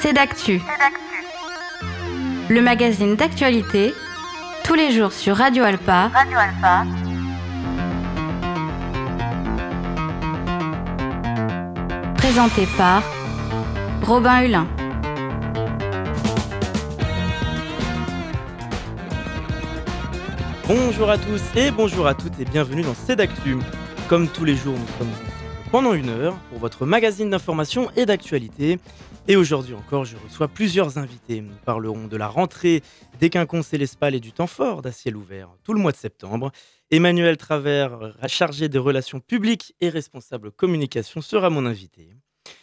C'est d'actu. Le magazine d'actualité, tous les jours sur Radio Alpa. Radio Alpa. Présenté par Robin Hulin. Bonjour à tous et bonjour à toutes et bienvenue dans C'est d'actu. Comme tous les jours, nous sommes pendant une heure pour votre magazine d'information et d'actualité. Et aujourd'hui encore, je reçois plusieurs invités. Nous parlerons de la rentrée des quinconces et l'espal et du temps fort d'À ciel ouvert tout le mois de septembre. Emmanuel Travers, chargé des relations publiques et responsable communication, sera mon invité.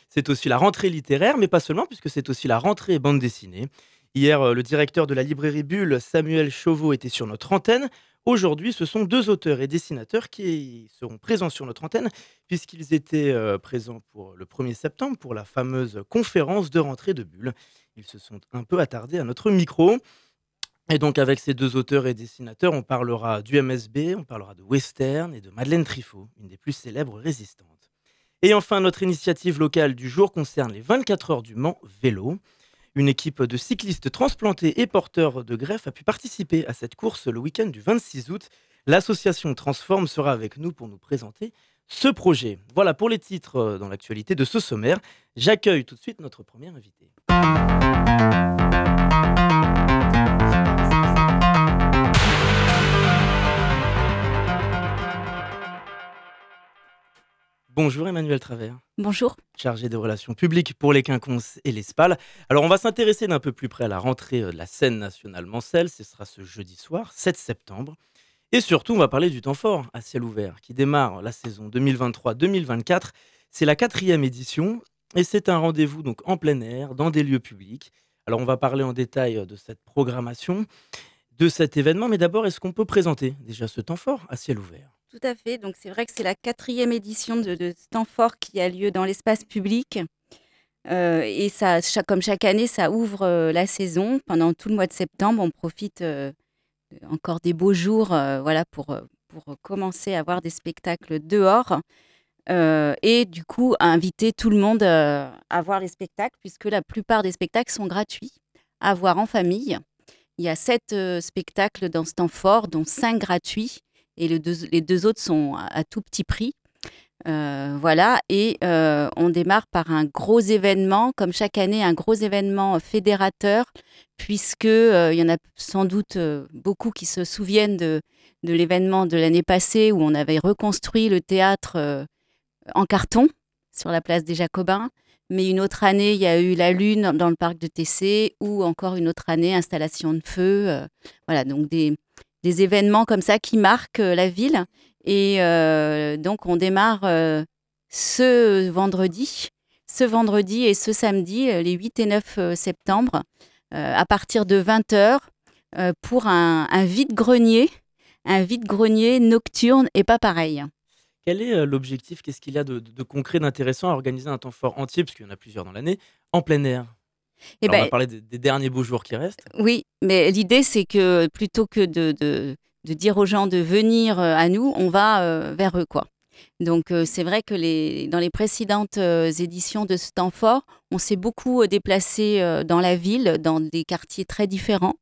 C'est aussi la rentrée littéraire, mais pas seulement, puisque c'est aussi la rentrée bande dessinée. Hier, euh, le directeur de la librairie Bulle, Samuel Chauveau, était sur notre antenne Aujourd'hui, ce sont deux auteurs et dessinateurs qui seront présents sur notre antenne, puisqu'ils étaient euh, présents pour le 1er septembre pour la fameuse conférence de rentrée de Bulle. Ils se sont un peu attardés à notre micro. Et donc, avec ces deux auteurs et dessinateurs, on parlera du MSB, on parlera de western et de Madeleine Trifot, une des plus célèbres résistantes. Et enfin, notre initiative locale du jour concerne les 24 heures du Mans vélo. Une équipe de cyclistes transplantés et porteurs de greffe a pu participer à cette course le week-end du 26 août. L'association Transform sera avec nous pour nous présenter ce projet. Voilà pour les titres euh, dans l'actualité de ce sommaire. J'accueille tout de suite notre premier invité. Bonjour Emmanuel Travers. Bonjour. Chargé des relations publiques pour les quinconces et les SPAL. Alors on va s'intéresser d'un peu plus près à la rentrée euh, de la scène nationale Mancel. Ce sera ce jeudi soir, 7 septembre. Et surtout, on va parler du temps fort à ciel ouvert qui démarre la saison 2023-2024. C'est la quatrième édition et c'est un rendez-vous donc en plein air, dans des lieux publics. Alors on va parler en détail euh, de cette programmation, de cet événement, mais d'abord, est-ce qu'on peut présenter déjà ce temps fort à ciel ouvert? Tout à fait. Donc, c'est vrai que c'est la quatrième édition de, de qui a lieu dans l'espace public. Euh, et ça, comme chaque année, ça ouvre euh, la saison. Pendant tout le mois de septembre, on profite euh, encore des beaux jours voilà, pour, pour commencer à voir des spectacles dehors. et du coup, inviter tout le monde à voir les spectacles, puisque la plupart des spectacles sont gratuits à voir en famille. Il y a sept spectacles dans Stanford, dont cinq gratuits et les deux autres sont à, tout petit prix. Euh, voilà, et euh, on démarre par un gros événement, comme chaque année, un gros événement fédérateur, puisque euh, il y en a sans doute beaucoup qui se souviennent de, de l'événement de l'année passée où on avait reconstruit le théâtre en carton sur la place des Jacobins. Mais une autre année, il y a eu la Lune dans le parc de TC, ou encore une autre année, installation de feu. voilà, donc des, des événements comme ça qui marquent euh, la ville. Et euh, donc, on démarre euh, ce vendredi, ce vendredi et ce samedi, les 8 et 9 septembre, à partir de 20h, pour un, vide-grenier, un vide-grenier nocturne et pas pareil. Quel est l'objectif? Qu'est-ce qu'il y a de, concret, d'intéressant à organiser un temps fort entier, parce qu'il y en a plusieurs dans l'année, en plein air? Et on va ben parler des, derniers beaux jours qui restent. Oui, mais l'idée, c'est que plutôt que de, de, de, dire aux gens de venir euh, à nous, on va euh, vers eux. quoi. Donc euh, c'est vrai que les, dans les précédentes éditions de ce temps fort, on s'est beaucoup déplacé dans la ville, dans des quartiers très différents.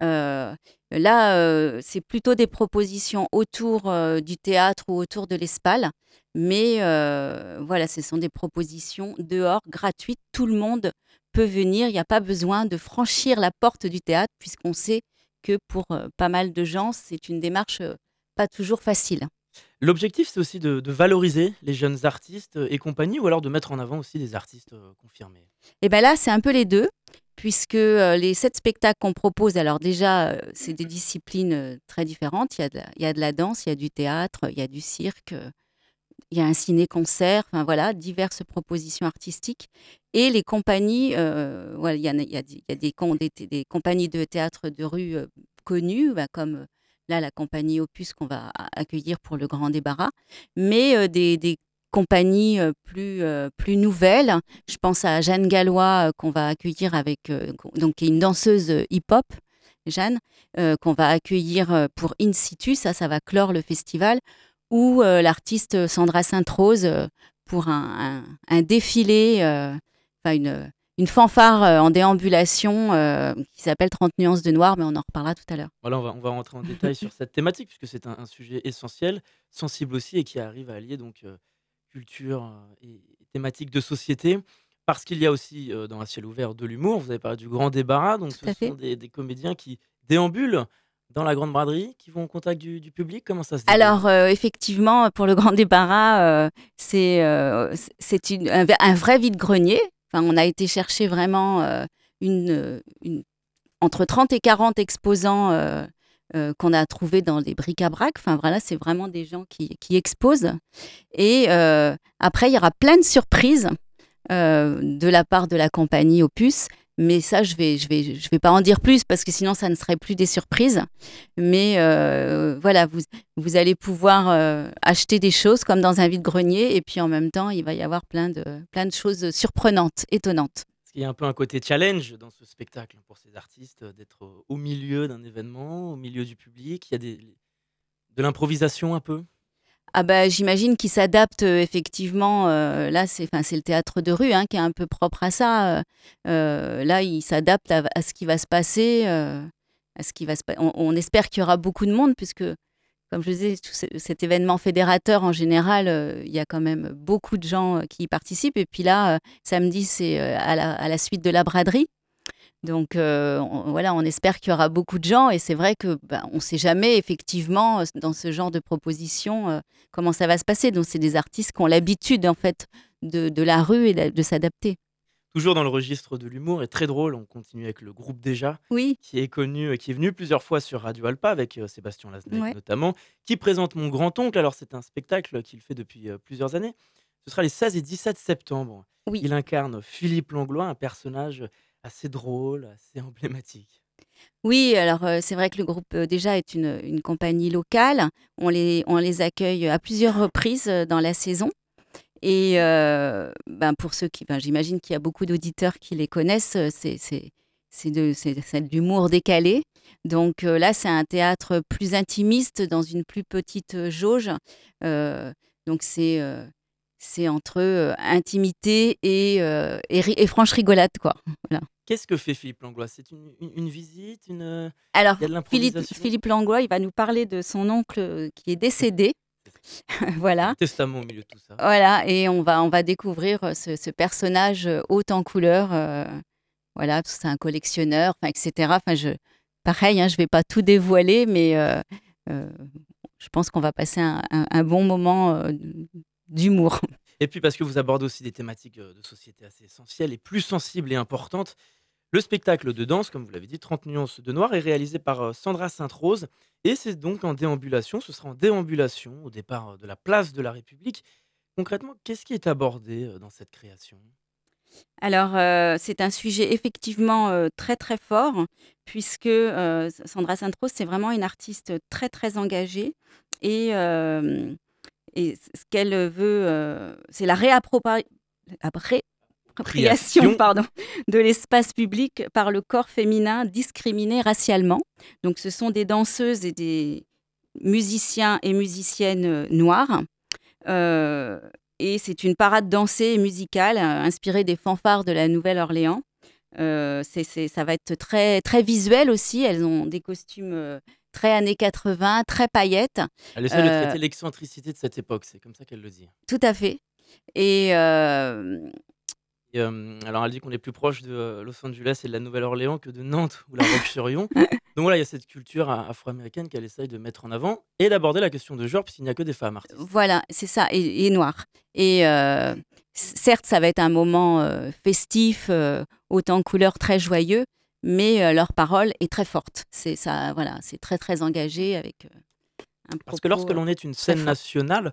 là, c'est plutôt des propositions autour du théâtre ou autour de l'Espal. Mais voilà, ce sont des propositions dehors, gratuites. Tout le monde peut venir. Il n'y a pas besoin de franchir la porte du théâtre, puisqu'on sait que pour euh, pas mal de gens, c'est une démarche euh, pas toujours facile. L'objectif, c'est aussi de, valoriser les jeunes artistes euh, et compagnie, ou alors de mettre en avant aussi des artistes confirmés? Et eh bien là, c'est un peu les deux, puisque les sept spectacles qu'on propose, alors déjà, c'est des disciplines très différentes. Il y, a de la, il y a de la danse, il y a du théâtre, il y a du cirque, il y a un ciné-concert, enfin voilà, diverses propositions artistiques. Et les compagnies, euh, voilà, il y, a, des, compagnies de théâtre de rue euh, connues, bah, comme euh, là la compagnie Opus qu'on va accueillir pour le grand débarras, mais des, compagnies plus, plus nouvelles. Je pense à Jeanne Gallois qu'on va accueillir avec, donc qui est une danseuse hip-hop. Jeanne, qu'on va accueillir pour In situ, ça, ça va clore le festival ou euh, l'artiste Sandra Sainte-Rose euh, pour un, défilé, enfin une, une fanfare en déambulation qui s'appelle 30 nuances de noir, mais on en reparlera tout à l'heure. Voilà, on va, on va rentrer en détail sur cette thématique, puisque c'est un, sujet essentiel, sensible aussi, et qui arrive à allier donc culture et thématique de société. Parce qu'il y a aussi dans Un ciel ouvert de l'humour, vous avez parlé du grand débarras, donc ce sont des, des comédiens qui déambulent dans la grande braderie, qui vont au contact du, public? Comment ça se déroule? Alors, euh, effectivement, pour le grand débarras, euh, c'est euh, un, vrai vide-grenier. Enfin, on a été chercher vraiment une, une, entre 30 et 40 exposants qu'on a trouvés dans des bric-à-brac. Enfin, voilà, c'est vraiment des gens qui exposent. Et après, il y aura plein de surprises. de la part de la compagnie Opus mais ça, je vais, je vais, je vais pas en dire plus parce que sinon, ça ne serait plus des surprises. Mais euh, voilà, vous, vous allez pouvoir euh, acheter des choses comme dans un vide-grenier et puis en même temps, il va y avoir plein de, plein de choses surprenantes, étonnantes. Il y a un peu un côté challenge dans ce spectacle pour ces artistes d'être au milieu d'un événement, au milieu du public. Il y a de l'improvisation un peu? Ah bah, j'imagine qu'il s'adapte euh, effectivement. Euh, là, c'est le théâtre de rue hein, qui est un peu propre à ça. Euh, là, il s'adapte à, ce qui va se passer. on, espère qu'il y aura beaucoup de monde puisque, comme je disais, cet événement fédérateur en général, il y a quand même beaucoup de gens qui y participent. Et puis là, samedi, c'est à la suite de la braderie. Donc euh, on, voilà, on espère qu'il y aura beaucoup de gens et c'est vrai que bah, on ne sait jamais effectivement euh, dans ce genre de proposition euh, comment ça va se passer. Donc c'est des artistes qui ont l'habitude en fait de, la rue et de, s'adapter. Toujours dans le registre de l'humour et très drôle, on continue avec le groupe Déjà, oui. qui est connu, qui est venu plusieurs fois sur Radio Alpa avec Sébastien Lasnec notamment, qui présente Mon Grand-Oncle. Alors c'est un spectacle qu'il fait depuis plusieurs années. Ce sera les 16 et 17 septembre. Oui. Il incarne Philippe Langlois, un personnage assez drôle, assez emblématique. Oui, alors euh, c'est vrai que le groupe euh, déjà est une, une, compagnie locale. On les, on les accueille à plusieurs reprises euh, dans la saison. Et ben pour ceux qui, ben, j'imagine qu'il y a beaucoup d'auditeurs qui les connaissent, c'est, c'est, c'est, de, c'est, de l'humour décalé. Donc là, c'est un théâtre plus intimiste dans une plus petite jauge. donc c'est c'est entre euh, intimité et, euh, et, franche rigolade. quoi. Voilà. Qu'est-ce que fait Philippe Langlois? C'est une, une, visite une... Euh, Alors, Philippe, Philippe, Langlois, il va nous parler de son oncle qui est décédé. voilà. testament au milieu de tout ça. Voilà, et on va, on va découvrir ce, ce personnage haut en couleur. voilà, c'est un collectionneur, etc. Enfin, je, pareil, hein, je ne vais pas tout dévoiler, mais je pense qu'on va passer un, un bon moment d'humour. Et puis parce que vous abordez aussi des thématiques euh, de société assez essentielles et plus sensibles et importantes. Le spectacle de danse, comme vous l'avez dit, 30 nuances de noir, est réalisé par euh, Sandra Sainte-Rose et c'est donc en déambulation. Ce sera en déambulation au départ euh, de la place de la République. Concrètement, qu'est-ce qui est abordé dans cette création? Alors, c'est un sujet effectivement très très fort, puisque Sandra Sainte-Rose, c'est vraiment une artiste très très engagée et et ce qu'elle veut, euh, c'est la réappropriation pardon, de l'espace public par le corps féminin discriminé racialement. Donc ce sont des danseuses et des musiciens et musiciennes euh, noirs. Euh, et c'est une parade dansée et musicale inspirée des fanfares de la Nouvelle-Orléans. ça va être très, très visuel aussi. Elles ont des costumes très années 80, très paillettes. Elle essaie de traiter euh, l'excentricité de cette époque, c'est comme ça qu'elle le dit. Tout à fait. Et, euh, euh, alors elle dit qu'on est plus proche de Los Angeles et de la Nouvelle-Orléans que de Nantes ou la Roche-sur-Yon. Donc voilà, il y a cette culture afro-américaine qu'elle essaye de mettre en avant et d'aborder la question de genre puisqu'il n'y a que des femmes artistes. Voilà, c'est ça, et, et noires. Et certes, ça va être un moment festif, autant couleur très joyeux, mais euh, leur parole est très forte. C'est ça, voilà, c'est très très engagé avec euh, un Parce que lorsque l'on est une scène nationale,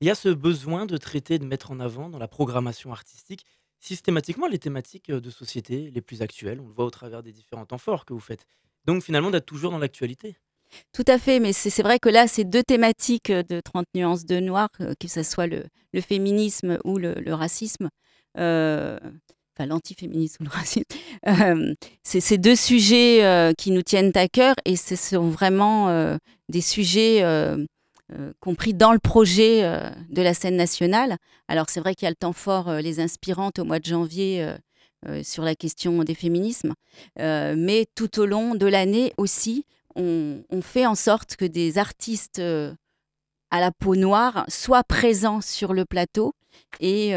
il y a ce besoin de traiter, de mettre en avant dans la programmation artistique systématiquement les thématiques euh, de société les plus actuelles. On le voit au travers des différents temps forts que vous faites. Donc finalement d'être toujours dans l'actualité. Tout à fait, mais c'est vrai que là, ces deux thématiques de 30 nuances de noir, que ce soit le, féminisme ou le, racisme, l'antiféminisme ou le racisme, euh, c'est ces deux sujets euh, qui nous tiennent à cœur et ce sont vraiment euh, des sujets compris dans le projet de la scène nationale. Alors c'est vrai qu'il y a le temps fort, les inspirantes au mois de janvier sur la question des féminismes, mais tout au long de l'année aussi, on, fait en sorte que des artistes à la peau noire soient présents sur le plateau et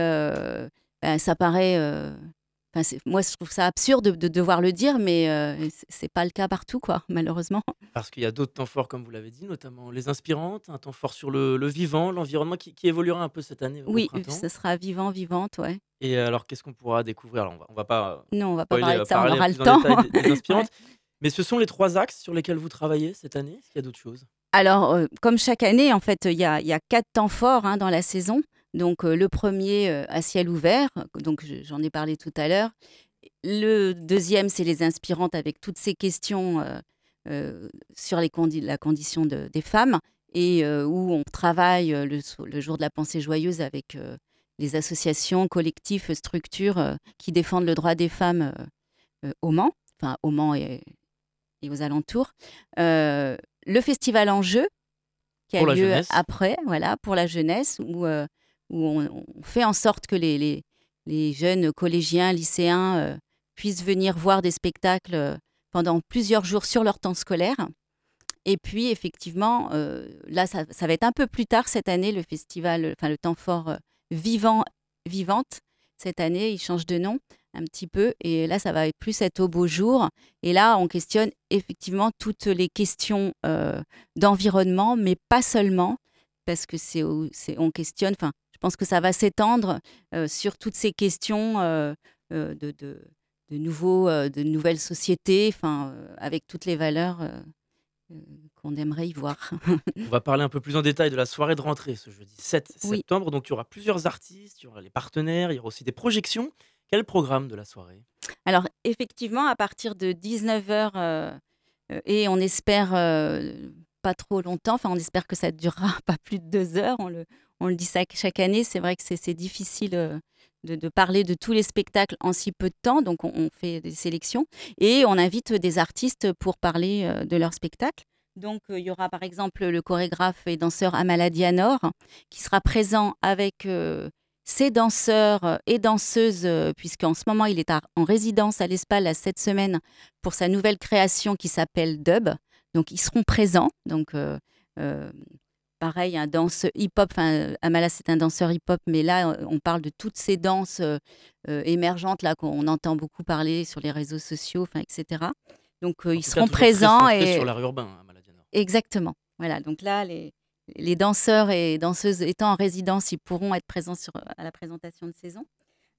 ça paraît moi, je trouve ça absurde de, devoir le dire, mais euh, c'est pas le cas partout, quoi, malheureusement. Parce qu'il y a d'autres temps forts, comme vous l'avez dit, notamment les inspirantes, un temps fort sur le, vivant, l'environnement qui, évoluera un peu cette année. oui, ce sera vivant, vivante, ouais. Et alors, qu'est-ce qu'on pourra découvrir? Alors, on va, va pas. Non, on va pas parler de ça, on aura le temps. Des, inspirantes. Mais ce sont les trois axes sur lesquels vous travaillez cette année? Est-ce qu'il y a d'autres choses? Alors, euh, comme chaque année, en fait, il y a, y a, quatre temps forts hein, dans la saison. Donc le premier à ciel ouvert, donc j'en ai parlé tout à l'heure. Le deuxième, c'est les inspirantes avec toutes ces questions sur les la condition des femmes et où on travaille le, jour de la pensée joyeuse avec les associations, collectifs, structures qui défendent le droit des femmes au Mans, enfin au Mans et, aux alentours. le festival en jeu, qui a lieu après, voilà, pour la jeunesse, où où on, fait en sorte que les, jeunes collégiens, lycéens euh, puissent venir voir des spectacles euh, pendant plusieurs jours sur leur temps scolaire. Et puis, effectivement, euh, là, ça, va être un peu plus tard cette année, le festival, enfin le temps fort vivant, vivante. Cette année, il change de nom un petit peu. Et là, ça va plus être au beau jour. Et là, on questionne effectivement toutes les questions d'environnement, mais pas seulement, parce que c'est, on questionne, enfin, je pense que ça va s'étendre sur toutes ces questions de, de, nouveaux, de nouvelles sociétés, enfin, avec toutes les valeurs qu'on aimerait y voir. On va parler un peu plus en détail de la soirée de rentrée ce jeudi 7 septembre. Donc il y aura plusieurs artistes, il y aura les partenaires, il y aura aussi des projections. Quel programme de la soirée? Alors effectivement, à partir de 19h, et on espère pas trop longtemps, enfin on espère que ça ne durera pas plus de deux heures, on le, on le dit chaque année, c'est vrai que c'est difficile euh, de, parler de tous les spectacles en si peu de temps, donc on, fait des sélections et on invite des artistes pour parler euh, de leurs spectacles. Donc euh, il y aura par exemple le chorégraphe et danseur Amaladianor qui sera présent avec ses danseurs et danseuses, puisqu'en ce moment il est en résidence à l'Espal cette semaine pour sa nouvelle création qui s'appelle Dub. Donc ils seront présents. Donc pareil, un danse hip-hop. Enfin, Amala, c'est un danseur hip-hop, mais là, on parle de toutes ces danses euh, euh, émergentes là qu'on entend beaucoup parler sur les réseaux sociaux, enfin, etc. Donc, euh, ils seront présents et sur l'art urbain, Amala Exactement. Voilà. Donc là, les, les danseurs et danseuses étant en résidence, ils pourront être présents sur, à la présentation de saison.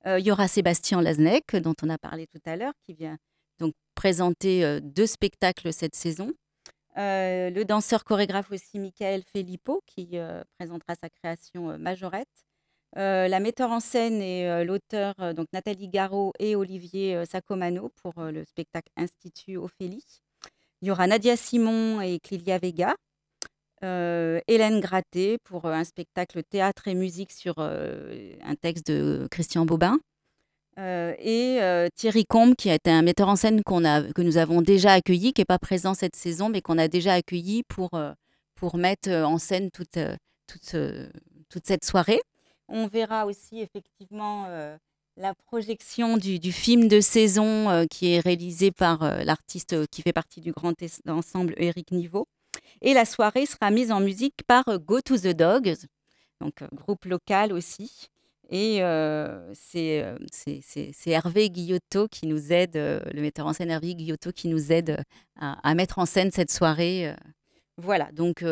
il y aura Sébastien Lasnec, dont on a parlé tout à l'heure, qui vient donc présenter deux spectacles cette saison. Euh, le danseur chorégraphe aussi Michael Filippo qui euh, présentera sa création euh, Majorette. la metteur en scène et l'auteur Nathalie Garot et Olivier Sacomano pour le spectacle Institut Ophélie. Il y aura Nadia Simon et Clélia Vega. Hélène Gratté pour un spectacle théâtre et musique sur un texte de Christian Bobin. Euh, et euh, Thierry Combe, qui est un metteur en scène que nous avons déjà accueilli, qui n'est pas présent cette saison, mais qu'on a déjà accueilli pour, euh, mettre en scène toute cette soirée. On verra aussi effectivement la projection du, du, film de saison qui est réalisé par l'artiste qui fait partie du grand ensemble Eric Niveau. Et la soirée sera mise en musique par Go to the Dogs, donc groupe local aussi. Et c'est Hervé Guillotot qui nous aide, le metteur en scène Hervé Guillotot qui nous aide à, mettre en scène cette soirée. voilà, donc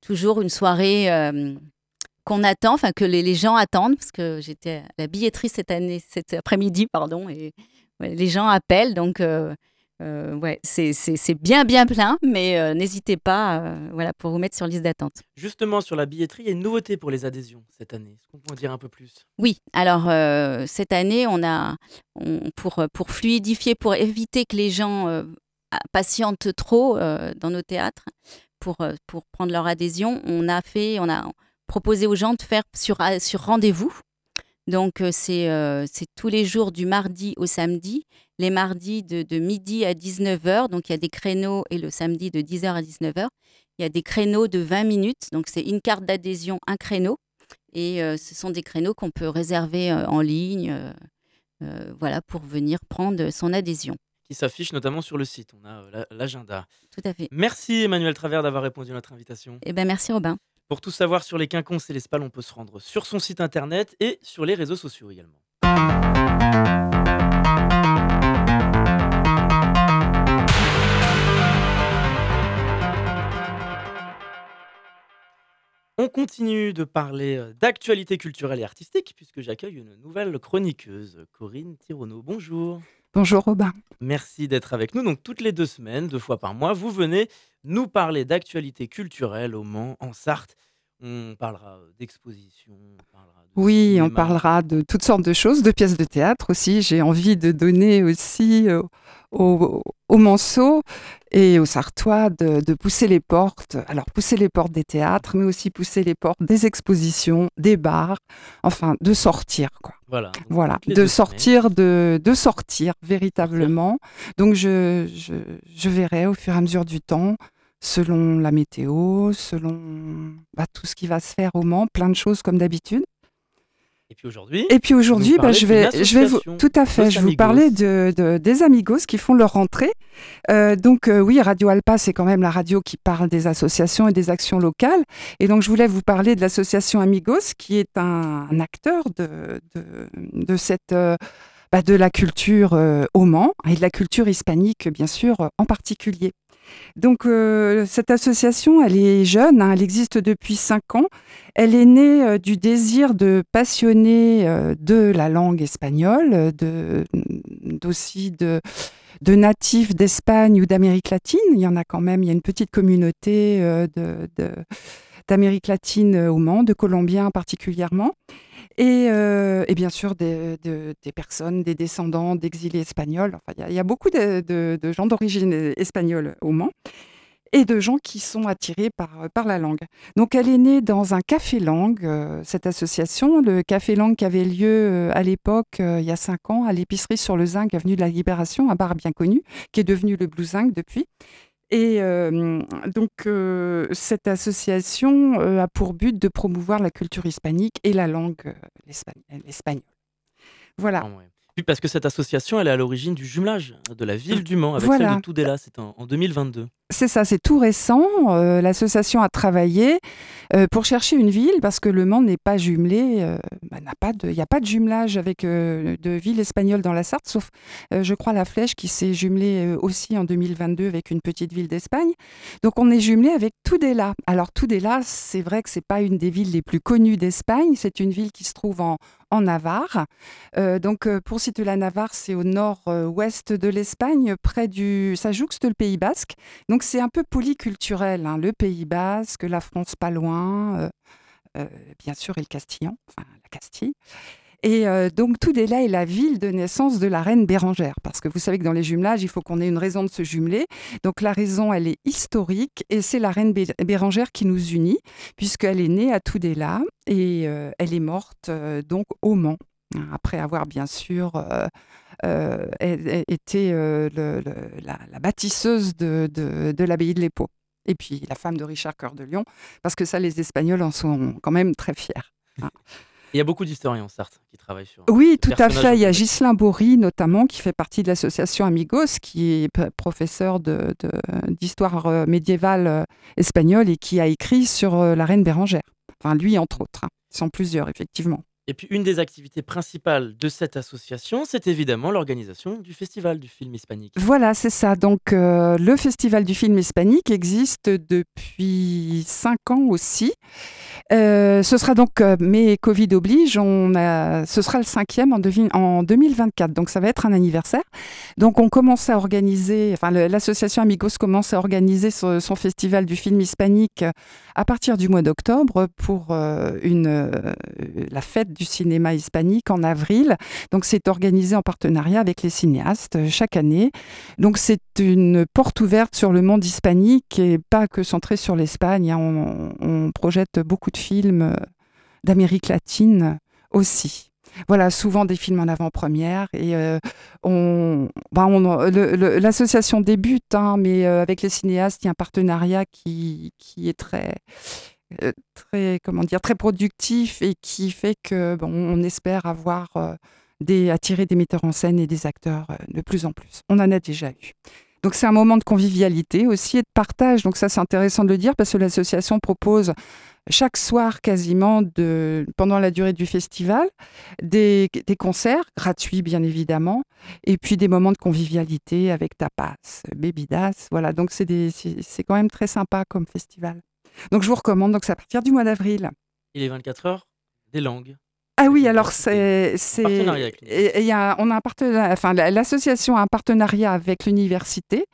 toujours une soirée qu'on attend, enfin que les, gens attendent, parce que j'étais à la billetterie cette cet après-midi, pardon, et les gens appellent, donc euh, ouais, c'est bien bien plein, mais euh, n'hésitez pas euh, voilà, pour vous mettre sur liste d'attente. Justement, sur la billetterie, il y a une nouveauté pour les adhésions cette année. Est-ce qu'on peut en dire un peu plus? Oui, alors cette année, on a, pour, pour fluidifier, pour éviter que les gens patientent trop dans nos théâtres, pour, pour prendre leur adhésion, on a fait, on a proposé aux gens de faire sur, sur rendez-vous. Donc, c'est tous les jours du mardi au samedi les mardis de, midi à 19h. Donc il y a des créneaux et le samedi de 10h à 19h. Il y a des créneaux de 20 minutes, donc c'est une carte d'adhésion, un créneau. Et ce sont des créneaux qu'on peut réserver en ligne, voilà, pour venir prendre son adhésion qui s'affiche notamment sur le site. On a l'agenda. Tout à fait. Merci Emmanuel Travers d'avoir répondu à notre invitation. Eh ben merci Robin. Pour tout savoir sur les quinconces et les spales, on peut se rendre sur son site internet et sur les réseaux sociaux également. On continue de parler euh, d'actualité culturelle et artistique puisque j'accueille une nouvelle chroniqueuse, Corinne Tirono. Bonjour. Bonjour Robin. Merci d'être avec nous. Donc toutes les deux semaines, deux fois par mois, vous venez nous parler d'actualité culturelle au Mans, en Sarthe. On parlera d'exposition, oui, on parlera de toutes sortes de choses, de pièces de théâtre aussi. J'ai envie de donner aussi euh, aux, aux Manceaux et aux Sartois de, pousser les portes. Alors, pousser les portes des théâtres, mais aussi pousser les portes des expositions, des bars, enfin, de sortir, quoi. Voilà. Voilà, de sortir, de, de, sortir véritablement. Donc, je, je, je verrai au fur et à mesure du temps selon la météo, selon bah, tout ce qui va se faire au Mans, plein de choses comme d'habitude. Et puis aujourd'hui Et puis aujourd'hui, bah, je vais, je vais vous, tout à fait, je vous parler de, des Amigos qui font leur rentrée. Euh, donc euh, oui, Radio Alpa, c'est quand même la radio qui parle des associations et des actions locales. Et donc je voulais vous parler de l'association Amigos, qui est un, acteur de, de, de cette... Euh, bah, de la culture au Mans et de la culture hispanique, bien sûr, en particulier. Donc euh, cette association, elle est jeune, hein, elle existe depuis cinq ans. Elle est née euh, du désir de passionner euh, de la langue espagnole, de, de, de natifs d'Espagne ou d'Amérique latine. Il y en a quand même, il y a une petite communauté de, d'Amérique latine au Mans, de Colombiens particulièrement. Euh, et, bien sûr des, personnes, des descendants d'exilés espagnols. Enfin, il y, a beaucoup de, gens d'origine espagnole au Mans et de gens qui sont attirés par, par la langue. Donc elle est née dans un café langue, euh, cette association, le café langue qui avait lieu euh, à l'époque, il y a cinq ans, à l'épicerie sur le Zinc, avenue de la Libération, un bar bien connu, qui est devenu le Blue Zinc depuis. Et donc, cette association a pour but de promouvoir la culture hispanique et la langue l'espagnol. Voilà. Ah parce que cette association, elle est à l'origine du jumelage de la ville du Mans avec celle de Tudela, c'est en, 2022. C'est ça, c'est tout récent. Euh, l'association a travaillé euh, pour chercher une ville parce que Le Mans n'est pas jumelé, euh, bah, il n'y a pas de jumelage avec de ville espagnole dans la Sarthe, sauf, je crois, la Flèche qui s'est jumelée aussi en 2022 avec une petite ville d'Espagne. Donc on est jumelé avec Tudela. Alors Tudela, c'est vrai que c'est pas une des villes les plus connues d'Espagne, c'est une ville qui se trouve en, Navarre. Donc, pour situer la Navarre, c'est au nord-ouest de l'Espagne, près du. Ça jouxte le Pays Basque. C'est un peu polyculturel. Hein. Le Pays Basque, la France pas loin, euh, bien sûr, et le Castillan, enfin la Castille. Et donc, Tudela est la ville de naissance de la reine Bérangère. Parce que vous savez que dans les jumelages, il faut qu'on ait une raison de se jumeler. Donc, la raison, elle est historique et c'est la reine Bérangère qui nous unit, puisqu'elle est née à Tudela et elle est morte donc au Mans, hein, après avoir bien sûr. Été la, bâtisseuse de, de, l'abbaye de l'Épau. Et puis la femme de Richard Cœur de Lion, parce que ça, les Espagnols en sont quand même très fiers. Hein. Il y a beaucoup d'historiens en Sarthe qui travaillent sur. Oui, tout à fait. Il y a Ghislain Bory, notamment, qui fait partie de l'association Amigos, qui est professeur d'histoire de, euh, médiévale euh, espagnole et qui a écrit sur euh, la reine Bérangère. Enfin, lui, entre autres. Hein. Ils sont plusieurs, effectivement. Et puis une des activités principales de cette association, c'est évidemment l'organisation du Festival du film hispanique. Voilà, c'est ça. Donc le Festival du film hispanique existe depuis cinq ans aussi. Euh, ce sera donc, euh, mais Covid oblige, on a, ce sera le cinquième en, en 2024, donc ça va être un anniversaire. Donc on commence à organiser, enfin l'association Amigos commence à organiser son, festival du film hispanique euh, à partir du mois d'octobre pour une, la fête du cinéma hispanique en avril. Donc c'est organisé en partenariat avec les cinéastes chaque année. Donc c'est une porte ouverte sur le monde hispanique et pas que centré sur l'Espagne. Hein. On, projette beaucoup de films euh, d'Amérique latine aussi. Voilà, souvent des films en avant-première. Et on, bah, l'association débute, hein, mais avec les cinéastes, il y a un partenariat qui, qui est très très comment dire très productif et qui fait que bon, on espère avoir des attirer des metteurs en scène et des acteurs de plus en plus. On en a déjà eu. Donc c'est un moment de convivialité aussi et de partage. Donc ça c'est intéressant de le dire parce que l'association propose chaque soir quasiment de, pendant la durée du festival des, concerts gratuits bien évidemment et puis des moments de convivialité avec tapas, bébidas. Voilà donc c'est quand même très sympa comme festival. Donc je vous recommande donc c'est à partir du mois d'avril. Il est 24 heures des langues. Ah oui, alors c'est, il y a, on a un partenariat, enfin l'association a un partenariat avec l'université,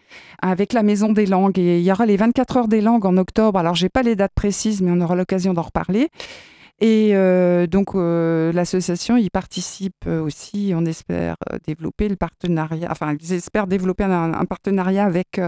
avec la Maison des Langues, et il y aura les 24 heures des langues en octobre. Alors j'ai pas les dates précises, mais on aura l'occasion d'en reparler. Et euh, donc euh, l'association y participe aussi. On espère développer le partenariat, enfin ils espèrent développer un, un partenariat avec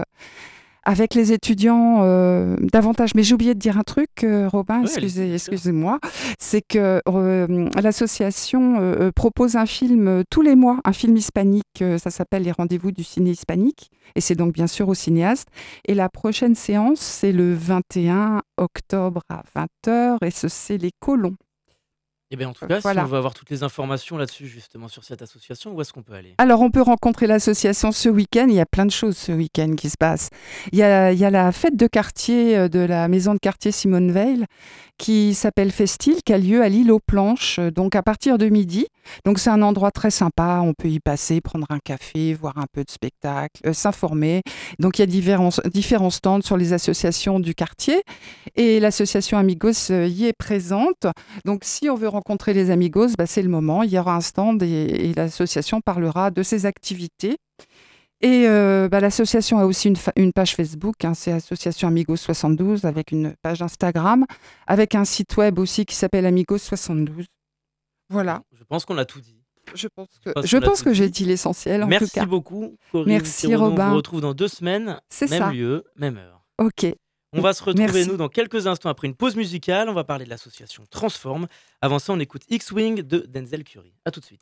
avec les étudiants euh, davantage. Mais j'ai oublié de dire un truc, euh, Robin, excusez, excusez-moi. C'est que euh, l'association propose un film tous les mois, un film hispanique. ça s'appelle Les rendez-vous du ciné hispanique. Et c'est donc bien sûr au cinéaste. Et la prochaine séance, c'est le 21 octobre à 20h. Et ce, c'est Les Colons. Eh bien, en tout cas, si on veut avoir toutes les informations là-dessus, justement, sur cette association, où est-ce qu'on peut aller? Alors, on peut rencontrer l'association ce week-end. Il y a plein de choses ce week-end qui se passent. Il y a, il y a la fête de quartier euh, de la maison de quartier Simone Veil qui s'appelle Festil, qui a lieu à l'île aux Planches, euh, donc à partir de midi. Donc, c'est un endroit très sympa. On peut y passer, prendre un café, voir un peu de spectacle, euh, s'informer. Donc, il y a différents, différents stands sur les associations du quartier. Et l'association Amigos y est présente. Donc, si on veut rencontrer les amigos, bah, c'est le moment. Il y aura un stand et, l'association parlera de ses activités. Et euh, bah, l'association a aussi une, page Facebook, hein, c'est Association Amigos 72, avec une page Instagram, avec un site web aussi qui s'appelle Amigos 72. Voilà. Je pense qu'on a tout dit. Je pense que, je pense que j'ai dit l'essentiel. Merci beaucoup, Corinne. Merci, Robin. On vous retrouve dans deux semaines, même lieu, même heure. Ok. On va se retrouver, nous, dans quelques instants après une pause musicale. On va parler de l'association Transform. Avant ça, on écoute X-Wing de Denzel Curry. A tout de suite.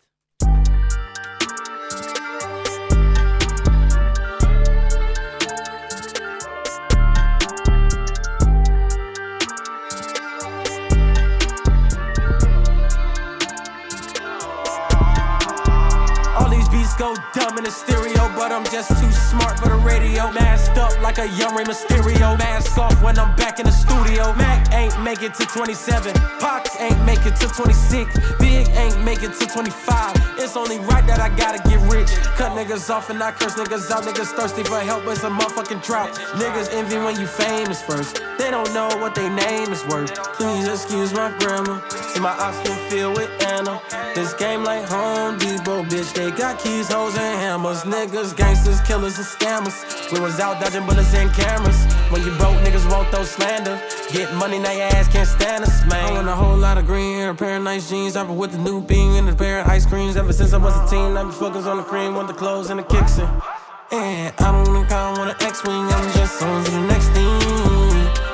Go dumb in the stereo, but I'm just too smart for the radio. Masked up like a young Rey Mysterio. Mask off when I'm back in the studio. Mac ain't make it to 27. Pox ain't make it to 26. Big ain't make it to 25. It's only right that I gotta get rich. Cut niggas off and I curse niggas out. Niggas thirsty for help, but it's a motherfucking drought. Niggas envy when you famous first. They don't know what they name is worth. Please excuse my grammar. See my ops been filled with Anna. This game like Home Depot, bitch. They got keys, hoes, and hammers. Niggas, gangsters, killers, and scammers. We was out dodging bullets and cameras. When you broke, niggas won't throw slander. Get money, now your ass can't stand us, man. I want a whole lot of green hair, a pair of nice jeans. I've been with the new bean and a pair of ice creams. Ever since I was a teen, I've been focused on the cream, want the clothes and the kicks. And I don't think I want an X-Wing, I'm just on to the next thing.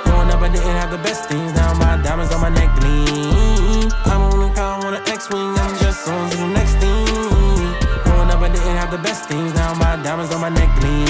Growing up, I didn't have the best things. Now my diamonds on my neck gleam. I don't think I want an X-Wing, I'm just on to the next the best things. Now my diamonds on my neck gleam.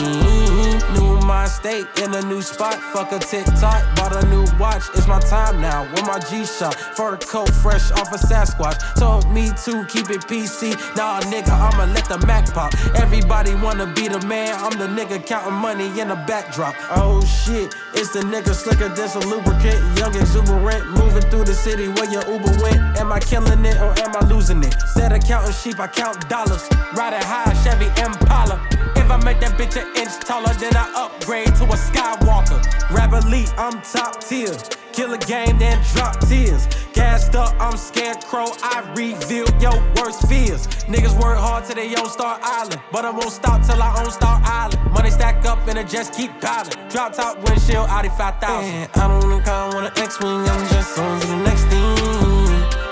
New my state in a new spot. Fuck a TikTok, bought a new watch. It's my time now. With my G shot, fur coat fresh off a Sasquatch. Told me to keep it PC. Nah, nigga, I'ma let the Mac pop. Everybody wanna be the man. I'm the nigga counting money in a backdrop. Oh shit, it's the nigga slicker than a lubricant. Young exuberant, moving through the city where your Uber went. Am I killing it or am I losing it? Instead of counting sheep, I count dollars. Riding high, Chevy Impala. If I make that bitch an inch taller, then I upgrade to a Skywalker. Rap elite, I'm top tier. Kill a game, then drop tears. Gassed up, I'm scarecrow. I reveal your worst fears. Niggas work hard till they own Star Island. But I won't stop till I own Star Island. Money stack up and it just keep piling. Drop top windshield, Audi 5000. Man, I don't think I want an X-Wing. I'm just on to the next thing.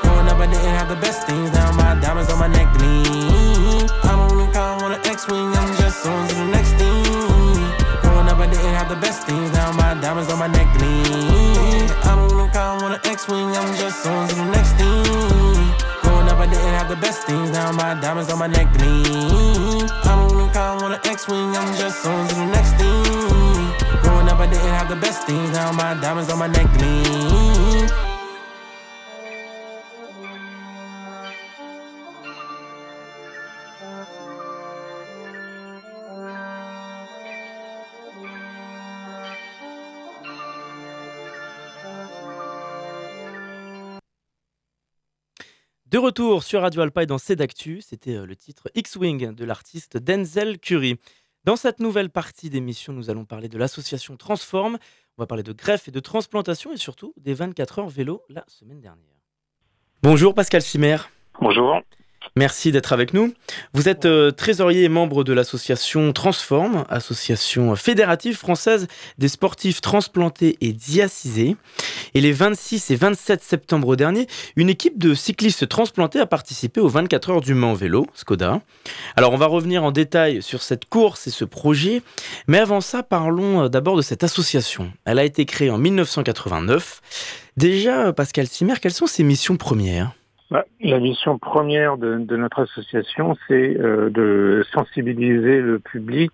Growing up, I didn't have the best things. Now my diamonds on my neck gleam. An X-Wing. I'm just on to the next thing. Growing up, I didn't have the best things. Now my diamonds on my neck gleam. I don't think I want an X-Wing. I'm just on to the next thing. Growing up, I didn't have the best things. Now my diamonds on my neck me. I don't look, I want an X-Wing. I'm just on to the next thing. Growing up, I didn't have the best things. Now my diamonds on my neck to De retour sur Radio Alpa et dans d'actu, c'était euh, le titre X-Wing de l'artiste Denzel Curry. Dans cette nouvelle partie d'émission, nous allons parler de l'association Transform. On va parler de greffe et de transplantation et surtout des 24 heures vélo la semaine dernière. Bonjour Pascal Simer. Bonjour. Merci d'être avec nous. Vous êtes euh, trésorier et membre de l'association Transform, association fédérative française des sportifs transplantés et diacisés. Et les 26 et 27 septembre dernier, une équipe de cyclistes transplantés a participé aux 24 heures du Mans vélo, Skoda. Alors on va revenir en détail sur cette course et ce projet, mais avant ça, parlons euh, d'abord de cette association. Elle a été créée en 1989. Déjà, Pascal Simer, quelles sont ses missions premières? Bah, la mission première de, notre association, c'est euh, de sensibiliser le public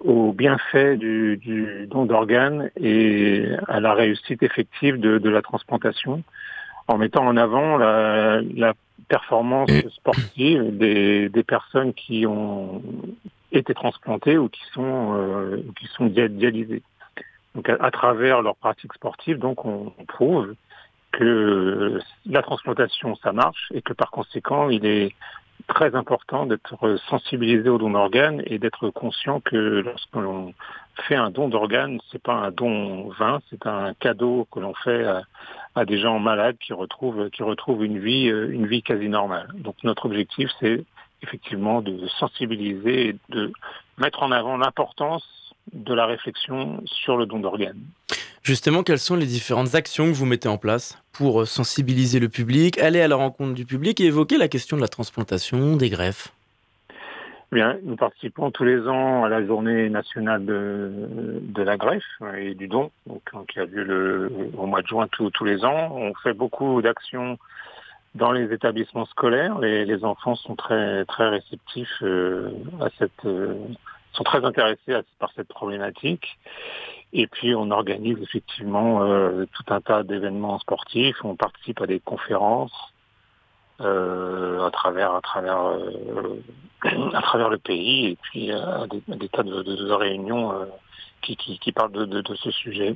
aux bienfaits du, don d'organes et à la réussite effective de, la transplantation, en mettant en avant la, performance sportive des, personnes qui ont été transplantées ou qui sont, euh, qui sont dialysées. Donc à, travers leur pratique sportive, donc on prouve que la transplantation, ça marche et que par conséquent, il est très important d'être sensibilisé au don d'organes et d'être conscient que lorsque l'on fait un don d'organes, c'est pas un don vain, c'est un cadeau que l'on fait à, des gens malades qui retrouvent, qui retrouvent une vie, une vie quasi normale. Donc notre objectif, c'est effectivement de sensibiliser et de mettre en avant l'importance de la réflexion sur le don d'organes. Justement, quelles sont les différentes actions que vous mettez en place pour euh, sensibiliser le public, aller à la rencontre du public et évoquer la question de la transplantation, des greffes? Bien, nous participons tous les ans à la journée nationale de, la greffe et du don, donc, qui a lieu au mois de juin tous les ans. On fait beaucoup d'actions dans les établissements scolaires. Les, les, enfants sont très très réceptifs euh, à cette, euh, sont très intéressés par cette problématique. Et puis on organise effectivement euh, tout un tas d'événements sportifs. On participe à des conférences euh, à travers à travers euh, à travers le pays et puis à des, tas de, réunions qui, qui, parlent de, ce sujet.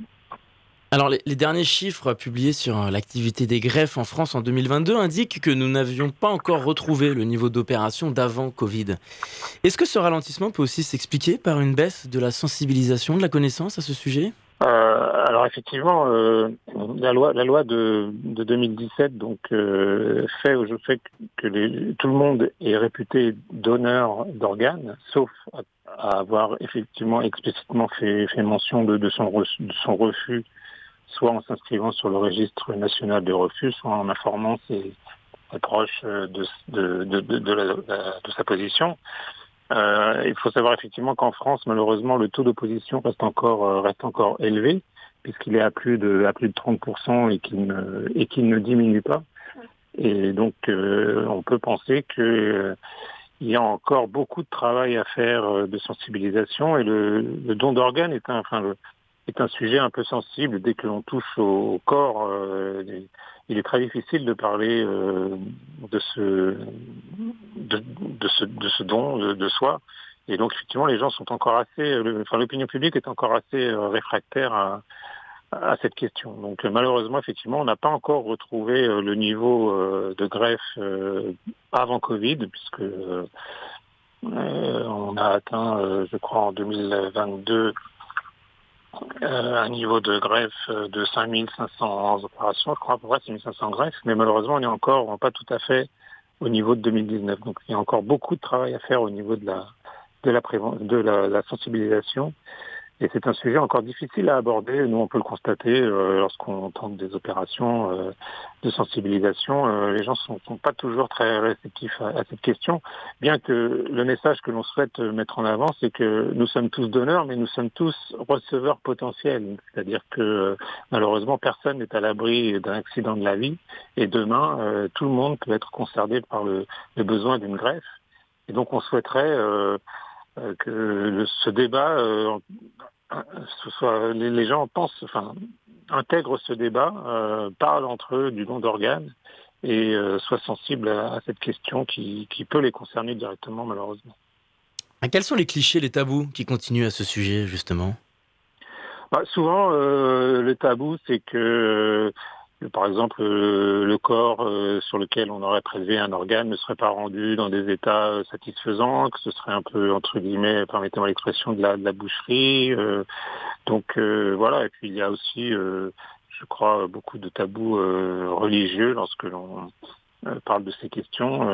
Alors, les, derniers chiffres publiés sur euh, l'activité des greffes en France en 2022 indiquent que nous n'avions pas encore retrouvé le niveau d'opération d'avant Covid. Est-ce que ce ralentissement peut aussi s'expliquer par une baisse de la sensibilisation, de la connaissance à ce sujet? Euh, alors effectivement, euh, la loi, la loi de, 2017 donc fait au fait que tout le monde est réputé donneur d'organes, sauf à, avoir effectivement explicitement fait, mention de, son, de son refus soit en s'inscrivant sur le registre national de refus, soit en informant ses, proches de, de, sa position. Euh, il faut savoir effectivement qu'en France, malheureusement, le taux d'opposition reste encore euh, élevé, puisqu'il est à plus de à plus de 30% et qu'il ne qu'il diminue pas. Et donc, euh, on peut penser que il y a encore beaucoup de travail à faire de sensibilisation et le, don d'organes est un, est un sujet un peu sensible. Dès que l'on touche au, corps, euh, il est très difficile de parler euh, de, ce, don de, soi. Et donc effectivement, les gens sont encore assez, enfin l'opinion publique est encore assez euh, réfractaire à, à cette question. Donc malheureusement, effectivement, on n'a pas encore retrouvé le niveau de greffe avant Covid, puisque on a atteint, je crois, en 2022 euh, un niveau de greffe euh, de 5500 opérations, je crois à peu près 5500 greffes, mais malheureusement on n'est encore pas tout à fait au niveau de 2019. Donc il y a encore beaucoup de travail à faire au niveau de la de la, de la, sensibilisation. Et c'est un sujet encore difficile à aborder. Nous, on peut le constater euh, lorsqu'on tente des opérations euh, de sensibilisation. Euh, les gens ne sont, pas toujours très réceptifs à, cette question, bien que le message que l'on souhaite mettre en avant, c'est que nous sommes tous donneurs, mais nous sommes tous receveurs potentiels. C'est-à-dire que malheureusement, personne n'est à l'abri d'un accident de la vie. Et demain, tout le monde peut être concerné par le, le besoin d'une greffe. Et donc, on souhaiterait euh, que ce débat, euh, ce soit, les, gens pensent, enfin, intègrent ce débat, euh, parlent entre eux du don d'organes et soient sensibles à, cette question qui, peut les concerner directement, malheureusement. Quels sont les clichés, les tabous qui continuent à ce sujet, justement? Bah, Souvent, le tabou, c'est que par exemple, euh, le corps euh, sur lequel on aurait prélevé un organe ne serait pas rendu dans des états euh, satisfaisants, que ce serait un peu, entre guillemets, permettez-moi l'expression, de la, boucherie. donc voilà, et puis il y a aussi, je crois, beaucoup de tabous religieux lorsque l'on parle de ces questions,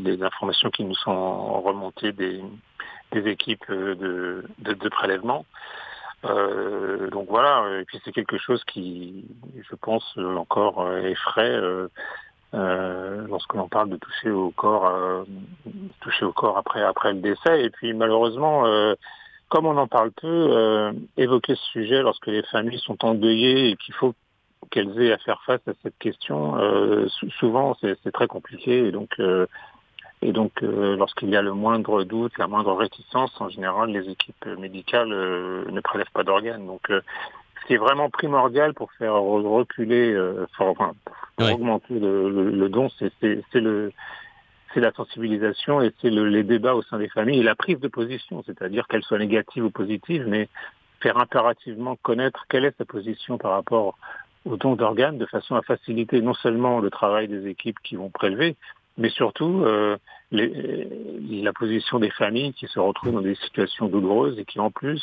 des informations qui nous sont remontées des, équipes de prélèvement. Euh, donc voilà, et puis c'est quelque chose qui, je pense, encore euh, effraie euh, euh, lorsque l'on parle de toucher au corps, euh, toucher au corps après après le décès. Et puis malheureusement, comme on en parle peu, évoquer ce sujet lorsque les familles sont endeuillées et qu'il faut qu'elles aient à faire face à cette question, souvent c'est très compliqué. Et donc et donc, euh, lorsqu'il y a le moindre doute, la moindre réticence, en général, les équipes médicales euh, ne prélèvent pas d'organes. Donc, euh, ce qui est vraiment primordial pour faire reculer, enfin, pour augmenter le, don, c'est le c'est la sensibilisation et c'est les débats au sein des familles et la prise de position, c'est-à-dire qu'elle soit négative ou positive, mais faire impérativement connaître quelle est sa position par rapport au don d'organes de façon à faciliter non seulement le travail des équipes qui vont prélever, mais surtout euh, la position des familles qui se retrouvent dans des situations douloureuses et qui en plus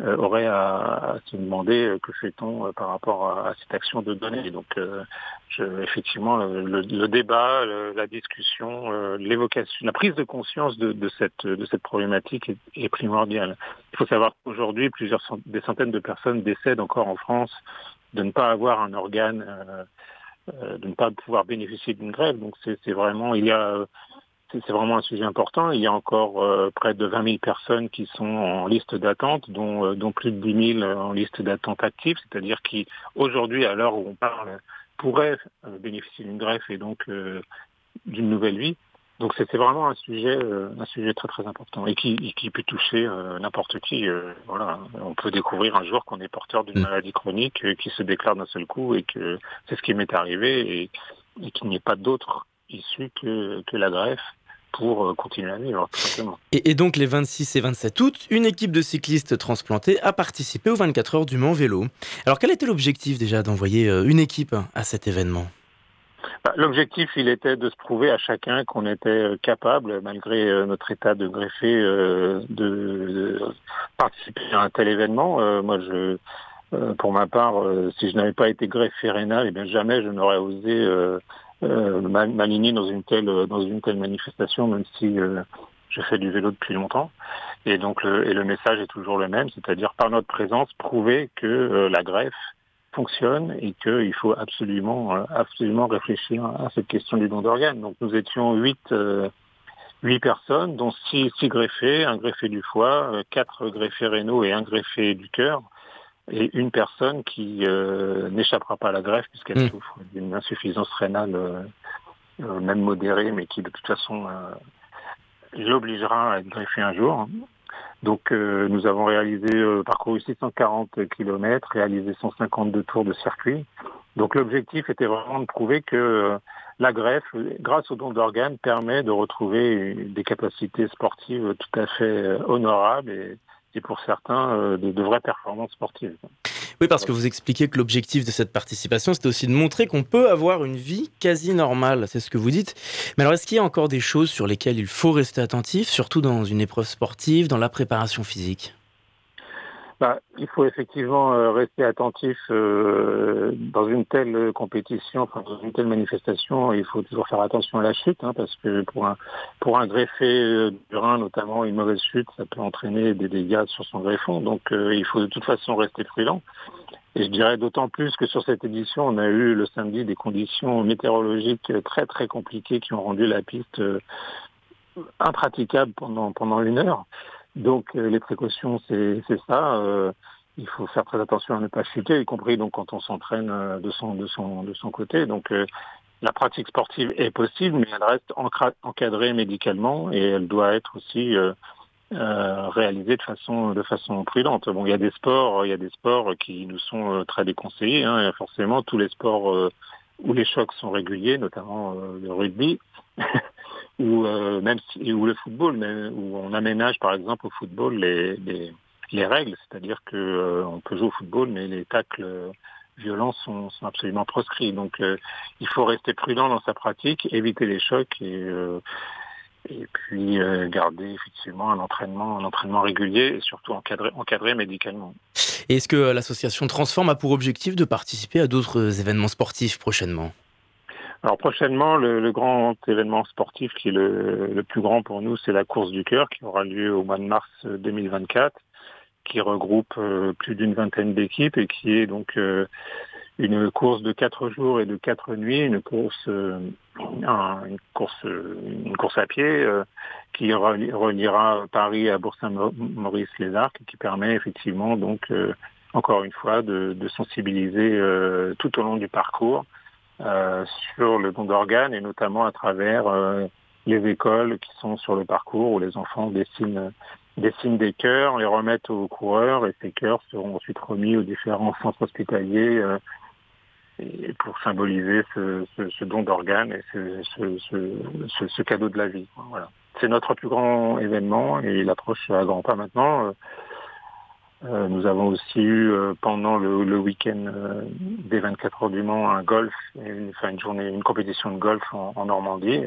euh, auraient à, se demander euh, que fait-on euh, par rapport à, cette action de donner. Donc je, effectivement le, débat, la discussion, l'évocation, la prise de conscience de, cette, de cette problématique est, primordiale. Il faut savoir qu'aujourd'hui plusieurs des centaines de personnes décèdent encore en France de ne pas avoir un organe de ne pas pouvoir bénéficier d'une grève. Donc c'est vraiment, il y a, c'est vraiment un sujet important. Il y a encore euh, près de 20 000 personnes qui sont en liste d'attente, dont, euh, dont plus de 10 000 en liste d'attente active, c'est-à-dire qui aujourd'hui, à l'heure où on parle, pourraient bénéficier d'une greffe et donc d'une nouvelle vie. Donc c'est vraiment un sujet, euh, un sujet très très important et qui, qui peut toucher euh, n'importe qui. Euh, voilà, on peut découvrir un jour qu'on est porteur d'une mm. maladie chronique qui se déclare d'un seul coup et que c'est ce qui m'est arrivé et, qu'il n'y ait pas d'autre issue que, que la greffe pour continuer à vivre, tout simplement. Et, et, donc, les 26 et 27 août, une équipe de cyclistes transplantés a participé aux 24 heures du Mans Vélo. Alors, quel était l'objectif déjà d'envoyer une équipe à cet événement? Bah, l'objectif, il était de se prouver à chacun qu'on était euh, capable, malgré euh, notre état de greffé, euh, de, participer à un tel événement. moi, je, pour ma part, si je n'avais pas été greffé rénal, eh bien jamais je n'aurais osé m'aligner dans une telle dans une telle manifestation, même si je fais du vélo depuis longtemps. Et donc, le, et le message est toujours le même, c'est-à-dire par notre présence, prouver que la greffe fonctionne et qu'il faut absolument, euh, absolument réfléchir à cette question du don d'organes. Donc nous étions huit, euh, huit personnes, dont six, six greffés, un greffé du foie, euh, quatre greffés rénaux et un greffé du cœur, et une personne qui n'échappera pas à la greffe puisqu'elle mmh. souffre d'une insuffisance rénale, même modérée, mais qui de toute façon l'obligera à être greffée un jour. Donc euh, nous avons réalisé, euh, parcouru 640 km, réalisé 152 tours de circuit. Donc l'objectif était vraiment de prouver que euh, la greffe, grâce au don d'organes, permet de retrouver des capacités sportives tout à fait honorables et, et pour certains de, de vraies performances sportives. Oui, parce que vous expliquez que l'objectif de cette participation, c'était aussi de montrer qu'on peut avoir une vie quasi normale. C'est ce que vous dites. Mais alors, est-ce qu'il y a encore des choses sur lesquelles il faut rester attentif, surtout dans une épreuve sportive, dans la préparation physique? Bah, il faut effectivement euh, rester attentif euh, dans une telle compétition, enfin, dans une telle manifestation. Il faut toujours faire attention à la chute, hein, parce que pour un pour un greffé euh, du rein, notamment une mauvaise chute, ça peut entraîner des dégâts sur son greffon. Donc, il faut de toute façon rester prudent. Et je dirais d'autant plus que sur cette édition, on a eu le samedi des conditions météorologiques très très compliquées qui ont rendu la piste impraticable pendant pendant une heure. Donc euh, les précautions, c'est ça. Euh, il faut faire très attention à ne pas chuter, y compris donc quand on s'entraîne euh, de son, de, son, de son côté. Donc la pratique sportive est possible, mais elle reste encadrée médicalement et elle doit être aussi réalisée de façon de façon prudente. Bon, il y a des sports, il y a des sports qui nous sont très déconseillés. Hein, forcément, tous les sports où les chocs sont réguliers, notamment le rugby. ou euh, même si, le football, où on aménage par exemple au football les, les, les règles, c'est-à-dire que euh, on peut jouer au football, mais les tacles euh, violents sont, absolument proscrits. Donc il faut rester prudent dans sa pratique, éviter les chocs et puis garder effectivement un entraînement, un entraînement régulier et surtout encadré, encadré médicalement. Est-ce que l'association Transform a pour objectif de participer à d'autres événements sportifs prochainement? Alors prochainement, le, grand événement sportif qui est le, plus grand pour nous, c'est la course du cœur qui aura lieu au mois de mars 2024, qui regroupe euh, plus d'une vingtaine d'équipes et qui est donc euh, une course de quatre jours et de quatre nuits, une course, euh, une course, une course à pied qui reliera Paris à Bourg-Saint-Maurice-les-Arcs, qui permet effectivement donc encore une fois de sensibiliser tout au long du parcours euh, sur le don d'organes et notamment à travers euh, les écoles qui sont sur le parcours où les enfants dessinent, dessinent des cœurs, les remettent aux coureurs et ces cœurs seront ensuite remis aux différents centres hospitaliers euh, et pour symboliser ce, ce, don d'organes et ce, ce, cadeau de la vie. Voilà. C'est notre plus grand événement et il approche à grands pas maintenant. Euh, nous avons aussi eu euh, pendant le, week-end euh, des 24 heures du Mans un golf, une, enfin une journée, une compétition de golf en, Normandie.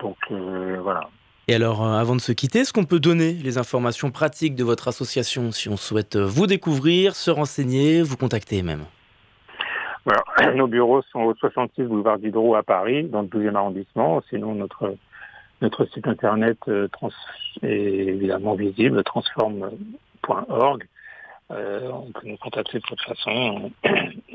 Donc voilà. Et alors, avant de se quitter, est-ce qu'on peut donner les informations pratiques de votre association si on souhaite vous découvrir, se renseigner, vous contacter même? Nos bureaux sont au 66 boulevard Diderot à Paris, dans le 12e arrondissement. Sinon, notre, notre site internet est évidemment visible, transforme Euh, on peut nous contacter de toute façon,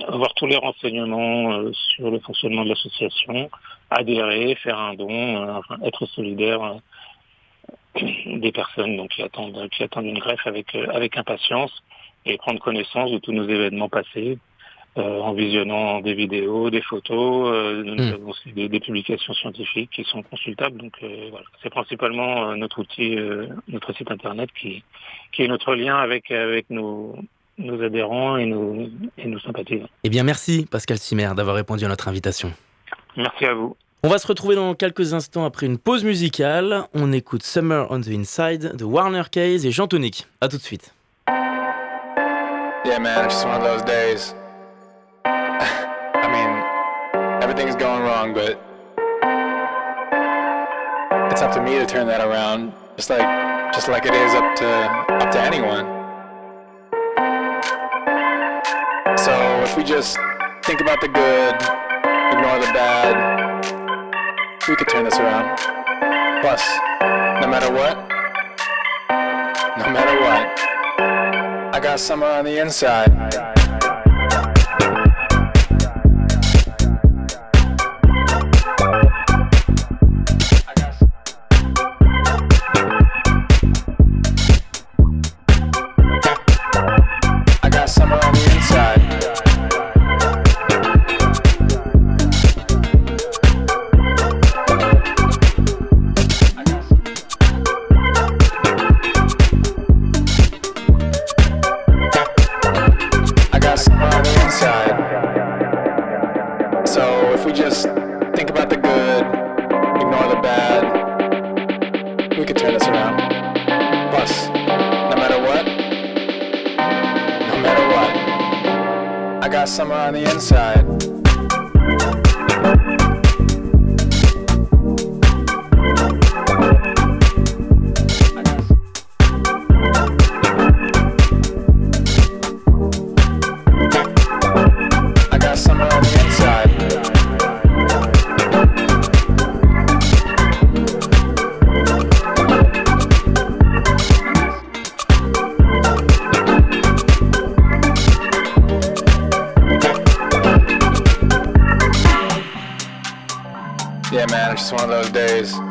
avoir tous les renseignements euh, sur le fonctionnement de l'association, adhérer, faire un don, euh, être solidaire des personnes donc, qui, attendent, une greffe avec, impatience et prendre connaissance de tous nos événements passés, euh, en visionnant des vidéos, des photos, euh, hmm. aussi des, publications scientifiques qui sont consultables. Donc euh, voilà, c'est principalement notre outil, notre site internet qui, qui est notre lien avec, avec nos, nos adhérents et nos, et nos sympathisants. Eh bien merci Pascal Simer d'avoir répondu à notre invitation. Merci à vous. On va se retrouver dans quelques instants après une pause musicale. On écoute Summer on the Inside de Warner Case et Jean Tonic. A tout de suite. Yeah man, it's one of those days. Everything's going wrong, but it's up to me to turn that around, just like just like it is up to up to anyone. So if we just think about the good, ignore the bad, we could turn this around. Plus, no matter what, no matter what, I got summer on the inside. One of those days.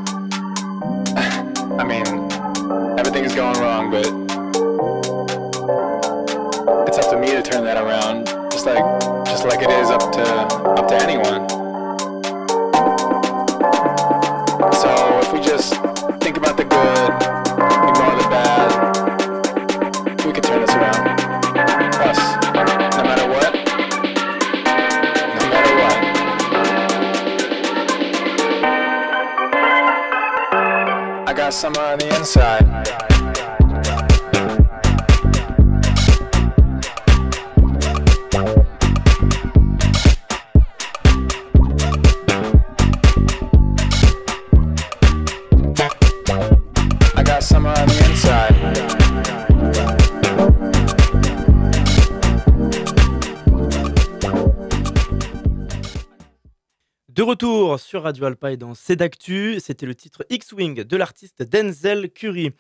Radio Alpa et dans Cédactu, c'était le titre X-Wing de l'artiste Denzel Curry.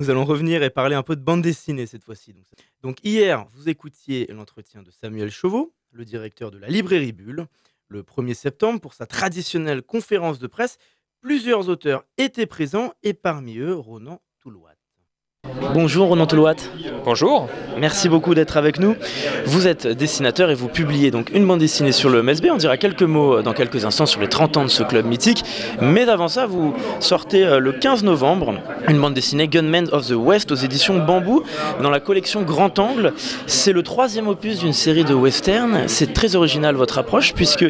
Nous allons revenir et parler un peu de bande dessinée cette fois-ci. Donc, donc hier, vous écoutiez l'entretien de Samuel Chauveau, le directeur de la librairie Bulle. Le 1er septembre, pour sa traditionnelle conférence de presse, plusieurs auteurs étaient présents et parmi eux, Ronan. Bonjour Ronan Toulouat. Bonjour. Merci beaucoup d'être avec nous. Vous êtes dessinateur et vous publiez donc une bande dessinée sur le MSB. On dira quelques mots dans quelques instants sur les 30 ans de ce club mythique. Mais avant ça, vous sortez euh, le 15 novembre une bande dessinée Gunmen of the West aux éditions Bambou dans la collection Grand Angle. C'est le troisième opus d'une série de westerns. C'est très original votre approche puisque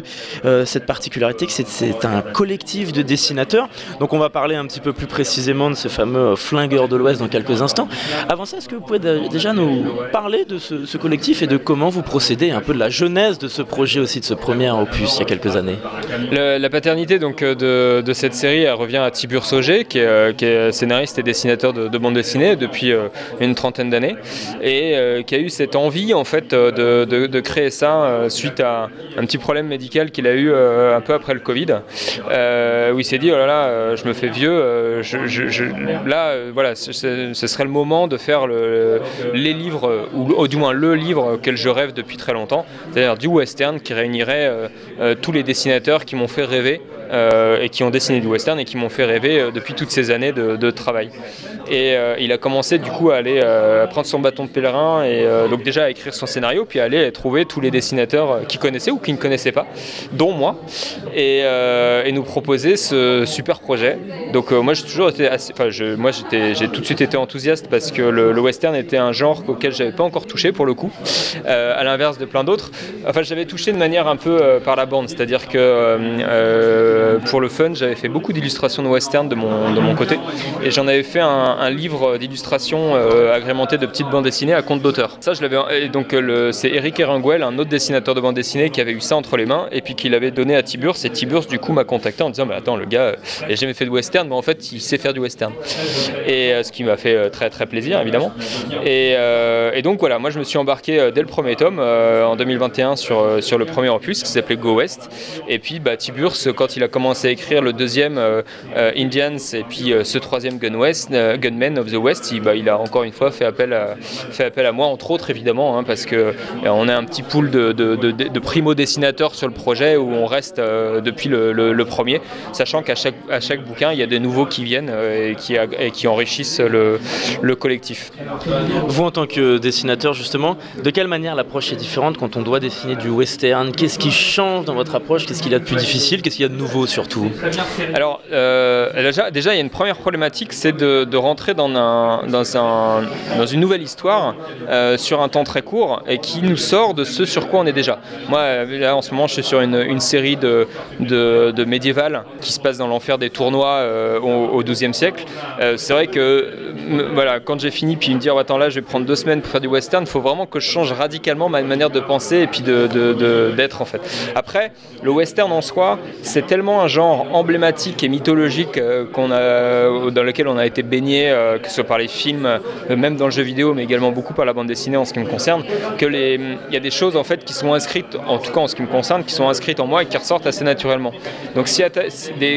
euh, cette particularité que c'est- c'est un collectif de dessinateurs. Donc on va parler un petit peu plus précisément de ce fameux flingueur de l'Ouest dans quelques instants. Avant ça, est-ce que vous pouvez dé- déjà nous parler de ce, collectif et de comment vous procédez, un peu de la genèse de ce projet aussi, de ce premier opus il y a quelques années? La paternité donc euh, de, cette série revient à Tiburce Auger, qui est, euh, qui est scénariste et dessinateur de, de bande dessinée depuis euh, une trentaine d'années, et qui a eu cette envie en fait de, créer ça suite à un petit problème médical qu'il a eu un peu après le Covid, où il s'est dit oh là là, je me fais vieux, là voilà, ce serait le moment de faire le- les livres, ou, ou du moins le livre auquel je rêve depuis très longtemps, c'est-à-dire du western qui réunirait euh, euh, tous les dessinateurs qui m'ont fait rêver euh, et qui ont dessiné du western et qui m'ont fait rêver euh, depuis toutes ces années de, travail. Et euh, il a commencé du coup à aller prendre son bâton de pèlerin et donc déjà à écrire son scénario, puis à aller trouver tous les dessinateurs qu'il connaissait ou qui ne connaissaient pas, dont moi, et, nous proposer ce super projet. Donc moi j'ai toujours été assez, enfin je, moi j'ai tout de suite été enthousiaste parce que le, le western était un genre auquel j'avais pas encore touché pour le coup, à l'inverse de plein d'autres. Enfin j'avais touché de manière un peu par la bande, c'est-à-dire que euh, euh, pour le fun j'avais fait beaucoup d'illustrations de western de mon, de mon côté. Et j'en avais fait un, livre d'illustration euh, agrémenté de petites bandes dessinées à compte d'auteur. Ça je l'avais, donc euh, c'est Eric Eringuel, un autre dessinateur de bande dessinée qui avait eu ça entre les mains et puis qui l'avait donné à Tiburce et Tiburce du coup m'a contacté en disant mais attends le gars euh, il a jamais fait de western mais en fait il sait faire du western. Et euh, ce qui m'a fait euh, très très plaisir évidemment. Et, euh, donc voilà moi je me suis embarqué euh, dès le premier tome euh, en 2021 sur, euh, sur le premier opus qui s'appelait Go West. Et puis bah, Tiburce quand il a commencé à écrire le deuxième euh, euh, Indians et puis euh, ce troisième Gun West, Gunmen of the West il, bah, il a encore une fois fait appel à, fait appel à moi entre autres évidemment hein, parce que on a un petit pool de, primo dessinateurs sur le projet où on reste depuis le, premier sachant qu'à chaque, à chaque bouquin il y a des nouveaux qui viennent et qui, ag- et qui enrichissent le, le collectif. Vous, en tant que dessinateur, justement, de quelle manière l'approche est différente quand on doit dessiner du western? Qu'est-ce qui change dans votre approche? Qu'est-ce qu'il y a de plus difficile? Qu'est-ce qu'il y a de nouveau surtout Alors, euh, déjà, déjà, il y a une première problématique, c'est de, de rentrer dans, un, dans, un, dans une nouvelle histoire euh, sur un temps très court et qui nous sort de ce sur quoi on est déjà. Moi, euh, là, en ce moment, je suis sur une, une série de, de, de médiévales qui se passe dans l'enfer des tournois euh, au, au XIIe siècle. C'est vrai que, voilà, quand j'ai fini, puis me dire, attends, là, je vais prendre deux semaines pour faire du western, il faut vraiment que je change radicalement ma manière de penser et puis d'être, en fait. Après, le western en soi, c'est tellement un genre emblématique et mythologique euh, qu'on a, dans lequel on a été baigné, euh, que ce soit par les films, euh, même dans le jeu vidéo, mais également beaucoup par la bande dessinée en ce qui me concerne, que les, il y a des choses en fait qui sont inscrites, en tout cas en ce qui me concerne, qui sont inscrites en moi et qui ressortent assez naturellement. Donc si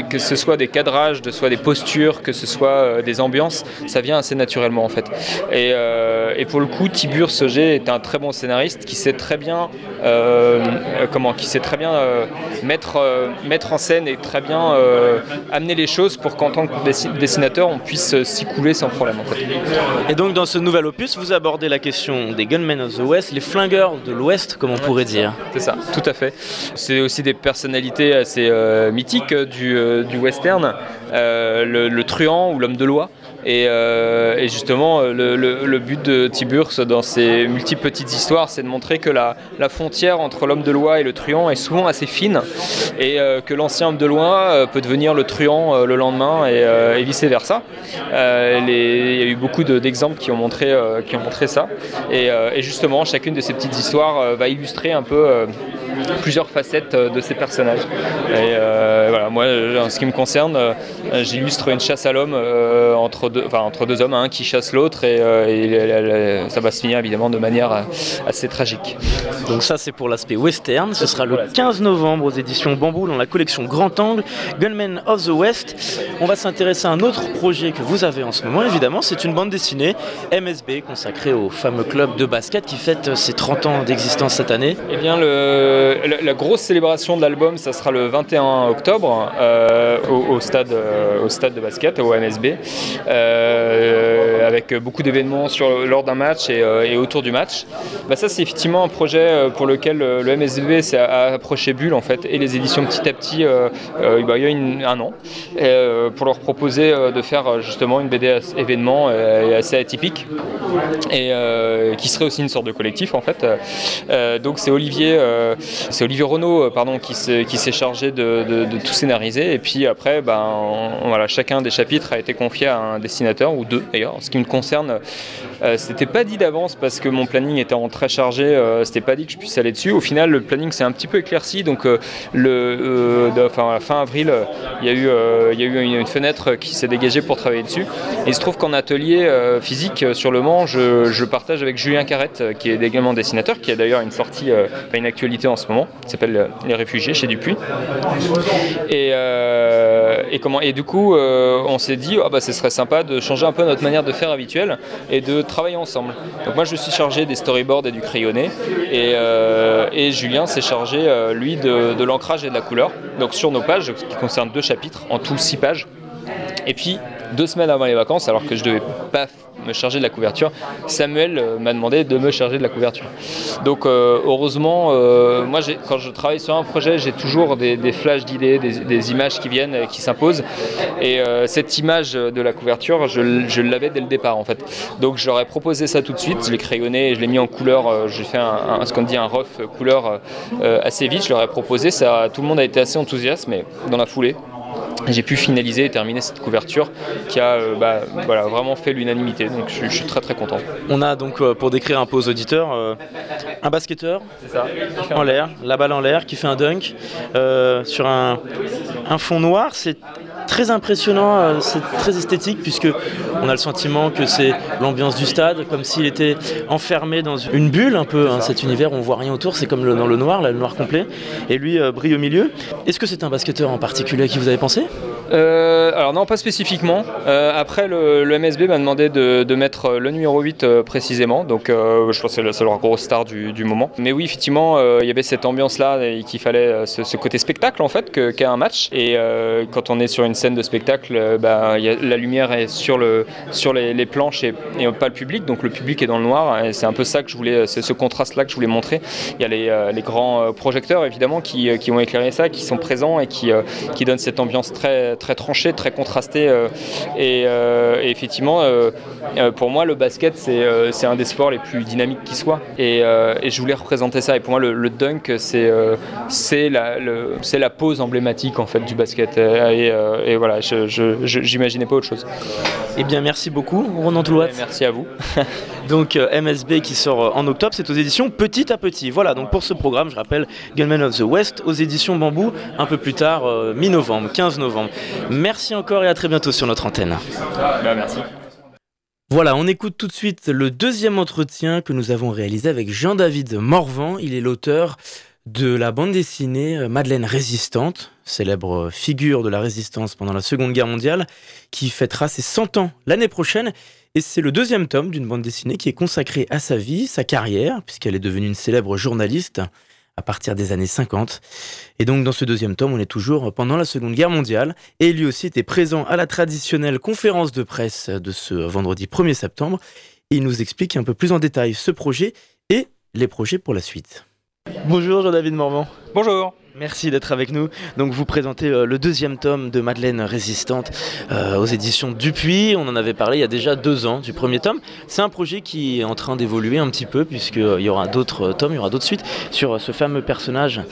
que ce soit des cadrages, que ce soit des postures, que ce soit euh, des ambiances, ça vient assez naturellement en fait. Et, euh, pour le coup, Tibur Sogé est un très bon scénariste qui sait très bien euh, euh, comment, qui sait très bien euh, mettre, euh, mettre en scène scène et très bien amener les choses pour qu'en tant que dessinateur, on puisse s'y couler sans problème. Et donc dans ce nouvel opus, vous abordez la question des Gunmen of the West, les flingueurs de l'Ouest, comme on pourrait dire. C'est ça, tout à fait. C'est aussi des personnalités assez mythiques du, du western, le, truand ou l'homme de loi. Et, justement, le, but de Tiburce dans ses multiples petites histoires, c'est de montrer que la, frontière entre l'homme de loi et le truand est souvent assez fine et euh, que l'ancien homme de loi euh, peut devenir le truand euh, le lendemain et, vice-versa. il y a eu beaucoup d'exemples qui, ont montré, ça. Et, justement, chacune de ces petites histoires va illustrer un peu plusieurs facettes euh, de ces personnages. Et euh, voilà, moi, en ce qui me concerne, euh, j'illustre une chasse à l'homme entre, deux, enfin, entre deux hommes, un qui chasse l'autre, et, ça va se finir évidemment de manière assez tragique. Donc ça, c'est pour l'aspect western. Ce sera le 15 novembre aux éditions Bambou dans la collection Grand Angle, Gunmen of the West. On va s'intéresser à un autre projet que vous avez en ce moment, évidemment. C'est une bande dessinée MSB consacrée au fameux club de basket qui fête ses 30 ans d'existence cette année. Eh bien, le la, grosse célébration de l'album, ça sera le 21 octobre euh, au, stade, euh, au stade de basket, au MSB, euh, avec beaucoup d'événements lors d'un match et, autour du match. Bah, ça, c'est effectivement un projet pour lequel le MSB a approché Bulle en fait, et les éditions petit à petit bah, il y a un an, pour leur proposer de faire justement une BD événement assez atypique et qui serait aussi une sorte de collectif en fait. donc c'est Olivier c'est Olivier Renault euh, pardon, qui s'est chargé de, tout scénariser. Et puis après, ben, voilà, chacun des chapitres a été confié à un dessinateur, ou deux d'ailleurs. ce qui me concerne, euh, c'était pas dit d'avance parce que mon planning était très chargé, euh, c'était pas dit que je puisse aller dessus. Au final, le planning s'est un petit peu éclairci. Donc, le, enfin, fin avril, il y a eu, il y a eu une, fenêtre qui s'est dégagée pour travailler dessus. Et il se trouve qu'en atelier physique sur Le Mans, je, partage avec Julien Carrette, qui est également dessinateur, qui a d'ailleurs une sortie, une actualité en ce moment, qui s'appelle euh, Les Réfugiés chez Dupuis. Et, euh, et, comment, et du coup, euh, on s'est dit, ah bah, ce serait sympa de changer un peu notre manière de faire habituelle et de travailler ensemble. Donc moi, je suis chargé des storyboards et du crayonné, et, et Julien s'est chargé, lui, de, l'ancrage et de la couleur. Donc sur nos pages, qui concernent deux chapitres, en tout six pages. Et puis, deux semaines avant les vacances, alors que je devais pas me charger de la couverture, Samuel euh, m'a demandé de me charger de la couverture. Donc euh, heureusement, euh, moi quand je travaille sur un projet, j'ai toujours des, flashs d'idées, des, images qui viennent, qui s'imposent. Et cette image de la couverture, je, l'avais dès le départ en fait. Donc j'aurais proposé ça tout de suite, je l'ai crayonné, je l'ai mis en couleur, j'ai fait ce qu'on dit un rough couleur assez vite, je leur proposé, ça, tout le monde a été assez enthousiaste, mais dans la foulée, j'ai pu finaliser et terminer cette couverture qui a euh, bah, voilà, vraiment fait l'unanimité. Donc je, suis très très content. On a donc, euh, pour décrire un peu aux auditeurs, euh, un basketteur en l'air, la balle en l'air, qui fait un dunk sur un, un fond noir. C'est très impressionnant, c'est très esthétique puisque on a le sentiment que c'est l'ambiance du stade, comme s'il était enfermé dans une bulle un peu, hein, cet univers où on voit rien autour, c'est comme dans le noir, le noir complet, et lui brille au milieu. Est-ce que c'est un basketteur en particulier à qui vous avez pensé? Euh, alors non, pas spécifiquement. après, le, MSB m'a demandé de, mettre le numéro 8 précisément, donc je pense que c'est leur grosse star du, moment. Mais oui, effectivement, il y avait cette ambiance-là et qu'il fallait ce, côté spectacle en fait qu'est un match. Et quand on est sur une scène de spectacle, euh, bah, la lumière est sur, le, sur les, planches et, pas le public, donc le public est dans le noir. Et c'est un peu ça que je voulais, c'est ce contraste-là que je voulais montrer. Il y a les, euh, grands euh, projecteurs évidemment qui, qui, ont éclairé ça, qui sont présents et qui donnent cette ambiance très, très tranchée, très contrastée. Et, effectivement, pour moi, le basket, c'est un des sports les plus dynamiques qui soit. Et, je voulais représenter ça. Et pour moi, le, dunk, c'est c'est la, la pose emblématique en fait du basket. Et, et voilà, je n'imaginais pas autre chose. Eh bien, merci beaucoup, Ronan Toulouat. Merci à vous. donc, euh, MSB qui sort euh, en octobre, c'est aux éditions Petit à Petit. Voilà, donc pour ce programme, je rappelle Gunman of the West aux éditions Bambou, un peu plus tard, euh, mi-novembre, 15 novembre. Merci encore et à très bientôt sur notre antenne. Bah, merci. Voilà, on écoute tout de suite le deuxième entretien que nous avons réalisé avec Jean-David Morvan. Il est l'auteur de la bande dessinée Madeleine Résistante, célèbre figure de la résistance pendant la Seconde Guerre mondiale, qui fêtera ses 100 ans l'année prochaine. Et c'est le deuxième tome d'une bande dessinée qui est consacrée à sa vie, sa carrière, puisqu'elle est devenue une célèbre journaliste à partir des années 50. Et donc dans ce deuxième tome, on est toujours pendant la Seconde Guerre mondiale. Et lui aussi était présent à la traditionnelle conférence de presse de ce vendredi 1er septembre. il nous explique un peu plus en détail ce projet et les projets pour la suite. Bonjour Jean-David Morvan. Bonjour. Merci d'être avec nous. Donc vous présentez euh, le deuxième tome de Madeleine Résistante euh, aux éditions Dupuis. On en avait parlé il y a déjà deux ans du premier tome. C'est un projet qui est en train d'évoluer un petit peu puisqu'il euh, y aura d'autres tomes, il y aura d'autres suites sur ce fameux personnage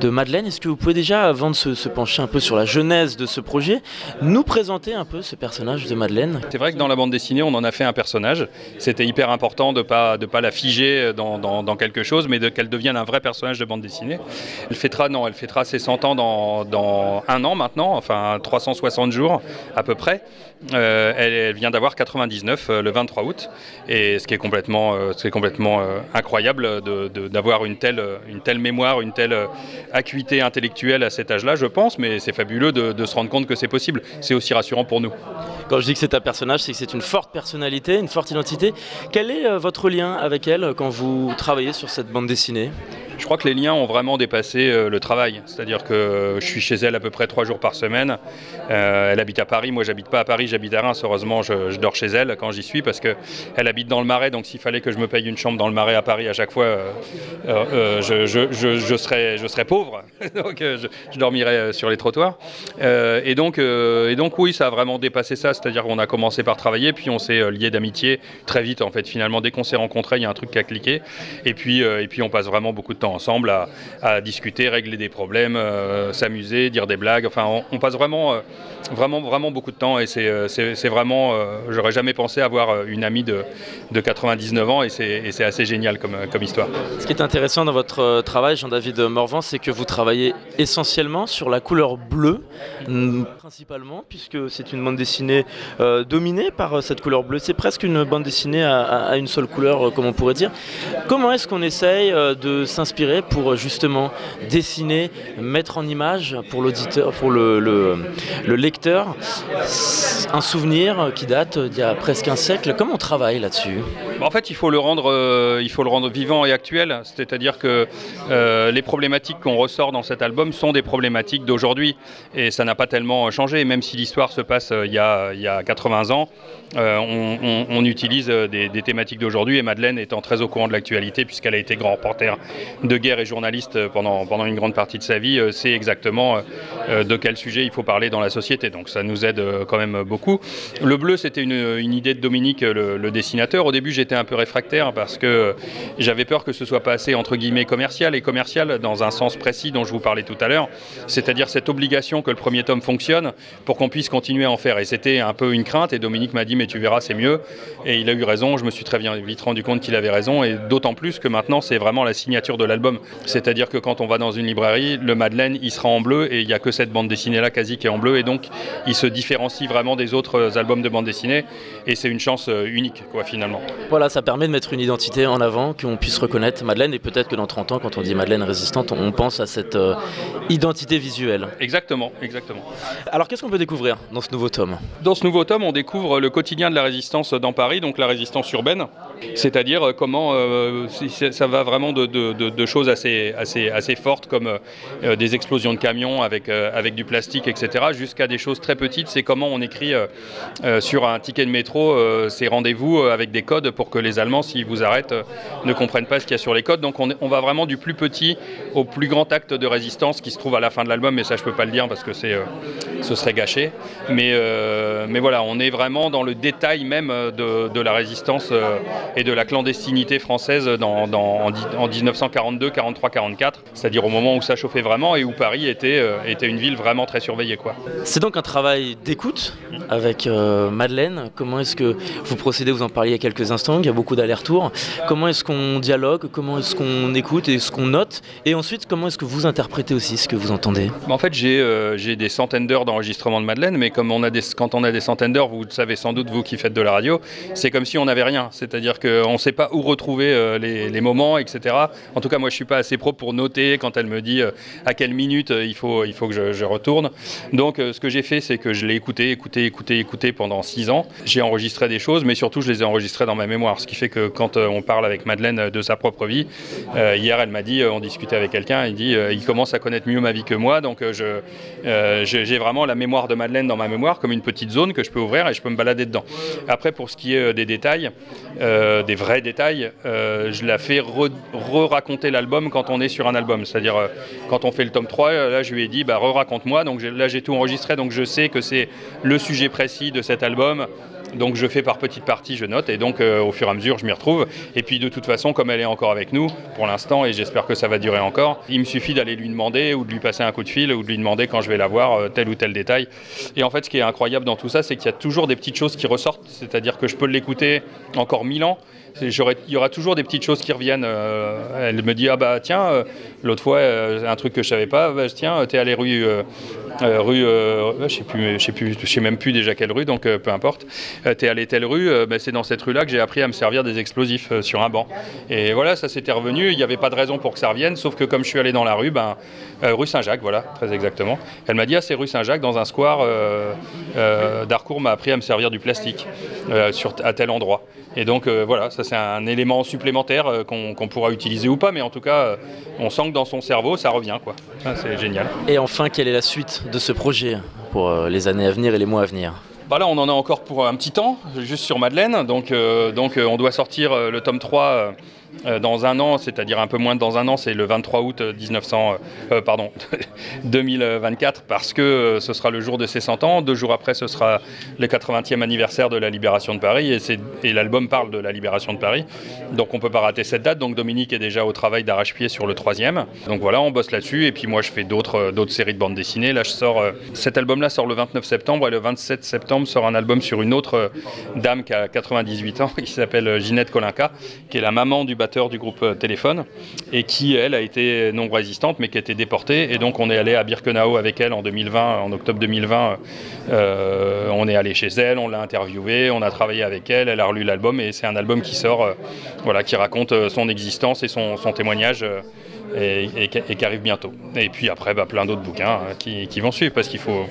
de Madeleine. Est-ce que vous pouvez déjà, avant de se, pencher un peu sur la genèse de ce projet, nous présenter un peu ce personnage de Madeleine? C'est vrai que dans la bande dessinée, on en a fait un personnage. C'était hyper important de ne pas, de pas la figer dans, dans, quelque chose, mais qu'elle devienne un vrai personnage de bande dessinée. Elle fêtera, non, fêtera ses 100 ans dans, un an maintenant, enfin 360 jours à peu près. Euh, elle, vient d'avoir 99 euh, le 23 août, et ce qui est complètement, euh, ce complètement incroyable d'avoir une, telle, une telle mémoire, une telle acuité intellectuelle à cet âge-là, je pense, mais c'est fabuleux de, se rendre compte que c'est possible. C'est aussi rassurant pour nous. Quand je dis que c'est un personnage, c'est que c'est une forte personnalité, une forte identité. Quel est votre lien avec elle quand vous travaillez sur cette bande dessinée? Je crois que les liens ont vraiment dépassé euh, le travail. C'est-à-dire que je suis chez elle à peu près trois jours par semaine. Euh, elle habite à Paris. Moi, j'habite pas à Paris, j'habite à Reims. Heureusement, je, dors chez elle quand j'y suis parce qu'elle habite dans le Marais. Donc, s'il fallait que je me paye une chambre dans le Marais à Paris à chaque fois, euh, je, serais, je serais pauvre. donc, je, dormirais sur les trottoirs. et, donc, et donc, oui, ça a vraiment dépassé ça. C'est-à-dire qu'on a commencé par travailler, puis on s'est lié d'amitié très vite. En fait, finalement, dès qu'on s'est rencontrés, il y a un truc qui a cliqué. Et puis, et puis on passe vraiment beaucoup de temps ensemble à, discuter, régler des problèmes, euh, s'amuser, dire des blagues. Enfin, on, passe vraiment, euh, vraiment, vraiment beaucoup de temps et c'est euh, vraiment, j'aurais jamais pensé avoir une amie de, de 99 ans et c'est assez génial comme, histoire. Ce qui est intéressant dans votre travail, Jean-David Morvan, c'est que vous travaillez essentiellement sur la couleur bleue, principalement, puisque c'est une bande dessinée dominée par cette couleur bleue. C'est presque une bande dessinée à, une seule couleur, comme on pourrait dire. Comment est-ce qu'on essaye de s'inspirer pour euh, justement dessiner, mettre en image pour l'auditeur, pour le, lecteur, un souvenir qui date d'il y a presque un siècle? Comment on travaille là-dessus? En fait, il faut le rendre, euh, vivant et actuel. C'est-à-dire que euh, les problématiques qu'on ressort dans cet album sont des problématiques d'aujourd'hui et ça n'a pas tellement changé. Même si l'histoire se passe il y, a, il y a 80 ans, on, utilise des, thématiques d'aujourd'hui et Madeleine étant très au courant de l'actualité puisqu'elle a été grand reporter de guerre et journaliste pendant, une grande partie de sa vie, euh, sait exactement euh, euh, de quel sujet il faut parler dans la société. Donc ça nous aide quand même beaucoup. Le bleu, c'était une, idée de Dominique, le, dessinateur. Au début, j'étais un peu réfractaire parce que j'avais peur que ce soit pas assez entre guillemets commercial et commercial dans un sens précis dont je vous parlais tout à l'heure, c'est-à-dire cette obligation que le premier tome fonctionne pour qu'on puisse continuer à en faire. Et c'était un peu une crainte. Et Dominique m'a dit mais tu verras, c'est mieux. Et il a eu raison. Je me suis très vite rendu compte qu'il avait raison. Et d'autant plus que maintenant, c'est vraiment la signature de l'album. C'est-à-dire que quand on va dans une librairie, le Madeleine, il sera en bleu et il n'y a que cette bande dessinée-là quasi qui est en bleu. Et donc, il se différencie vraiment des autres albums de bande dessinée. Et c'est une chance euh, unique, quoi, finalement. Voilà, ça permet de mettre une identité en avant, qu'on puisse reconnaître Madeleine. Et peut-être que dans 30 ans, quand on dit Madeleine résistante, on pense à cette euh, identité visuelle. Exactement, exactement. Alors, qu'est-ce qu'on peut découvrir dans ce nouveau tome? Dans ce nouveau tome, on découvre le quotidien de la résistance dans Paris, donc la résistance urbaine. C'est-à-dire euh, comment ça va vraiment de, choses assez, assez, assez fortes comme euh, des explosions de camions avec, euh, avec du plastique, etc., jusqu'à des choses très petites. C'est comment on écrit euh, sur un ticket de métro ces rendez-vous avec des codes pour que les Allemands, s'ils vous arrêtent, ne comprennent pas ce qu'il y a sur les codes. Donc on, va vraiment du plus petit au plus grand acte de résistance qui se trouve à la fin de l'album, mais ça je peux pas le dire parce que c'est, ce serait gâché. Mais, mais voilà, on est vraiment dans le détail même de la résistance et de la clandestinité française dans, dans en, en 1942 43-44, c'est-à-dire au moment où ça chauffait vraiment et où Paris était, euh, était une ville vraiment très surveillée. Quoi. C'est donc un travail d'écoute avec euh, Madeleine. Comment est-ce que vous procédez? Vous en parliez il y a quelques instants, il y a beaucoup d'allers-retours. Comment est-ce qu'on dialogue? Comment est-ce qu'on écoute et ce qu'on note? Et ensuite, comment est-ce que vous interprétez aussi ce que vous entendez? En fait, j'ai euh, des centaines d'heures d'enregistrement de Madeleine, mais comme on a des, quand on a des centaines d'heures, vous le savez sans doute, vous qui faites de la radio, c'est comme si on n'avait rien. C'est-à-dire qu'on ne sait pas où retrouver euh, les, moments, etc. En tout cas, moi, je ne suis pas assez pro pour noter quand elle me dit euh, à quelle minute euh, il, faut, il faut que je, retourne. Donc, ce que j'ai fait, c'est que je l'ai écouté, écouté, écouté, écouté pendant six ans. J'ai enregistré des choses, mais surtout, je les ai enregistrées dans ma mémoire. Ce qui fait que quand on parle avec Madeleine de sa propre vie, hier, elle m'a dit, on discutait avec quelqu'un, il dit, il commence à connaître mieux ma vie que moi, donc je, j'ai vraiment la mémoire de Madeleine dans ma mémoire comme une petite zone que je peux ouvrir et je peux me balader dedans. Après, pour ce qui est des détails, des vrais détails, je la fais re-raconter l'album quand on est sur un album. C'est-à-dire, quand on fait le tome 3, là, je lui ai dit, bah, re-raconte-moi. Donc là, j'ai tout enregistré, donc je sais que c'est le sujet précis de cet album. Donc je fais par petites parties, je note, et donc euh, au fur et à mesure, je m'y retrouve. Et puis de toute façon, comme elle est encore avec nous pour l'instant, et j'espère que ça va durer encore, il me suffit d'aller lui demander ou de lui passer un coup de fil ou de lui demander quand je vais la voir euh, tel ou tel détail. Et en fait, ce qui est incroyable dans tout ça, c'est qu'il y a toujours des petites choses qui ressortent, c'est-à-dire que je peux l'écouter encore mille ans. Il y aura toujours des petites choses qui reviennent. Euh, elle me dit ah bah tiens, l'autre fois un truc que je savais pas, bah, tiens, t'es allé rue euh, rue, euh, je sais je sais même plus déjà quelle rue, donc euh, peu importe. T'es allé telle rue, ben, c'est dans cette rue-là que j'ai appris à me servir des explosifs sur un banc. Et voilà, ça s'était revenu. Il n'y avait pas de raison pour que ça revienne, sauf que comme je suis allé dans la rue, ben, rue Saint-Jacques, voilà, très exactement. Elle m'a dit ah c'est rue Saint-Jacques dans un square. Darcourt m'a appris à me servir du plastique sur, à tel endroit. Et donc voilà, ça c'est un élément supplémentaire qu'on pourra utiliser ou pas, mais en tout cas, on sent que dans son cerveau, ça revient quoi. C'est génial. Et enfin, quelle est la suite de ce projet pour euh, les années à venir et les mois à venir? Bah là, on en a encore pour un petit temps, juste sur Madeleine. Donc, euh, donc euh, on doit sortir le tome 3 euh, dans un an, c'est-à-dire un peu moins de dans un an, c'est le 23 août 1900, euh, pardon, 2024, parce que ce sera le jour de ses 100 ans. Deux jours après, ce sera le 80e anniversaire de la libération de Paris, et, l'album parle de la libération de Paris. Donc on ne peut pas rater cette date. Donc Dominique est déjà au travail d'arrache-pied sur le troisième. Donc voilà, on bosse là-dessus, et puis moi je fais d'autres, séries de bandes dessinées. Là, je sors, cet album-là sort le 29 septembre, et le 27 septembre sort un album sur une autre dame qui a 98 ans, qui s'appelle Ginette Kolinka, qui est la maman du du groupe euh, Téléphone et qui, elle, a été non résistante mais qui a été déportée. Et donc on est allé à Birkenau avec elle en 2020, en octobre 2020. Euh, on est allé chez elle, on l'a interviewée, on a travaillé avec elle, elle a relu l'album et c'est un album qui sort, euh, voilà, qui raconte son existence et son, témoignage. Et, qui arrive bientôt. Et puis après, bah, plein d'autres bouquins qui, vont suivre parce qu'il faut,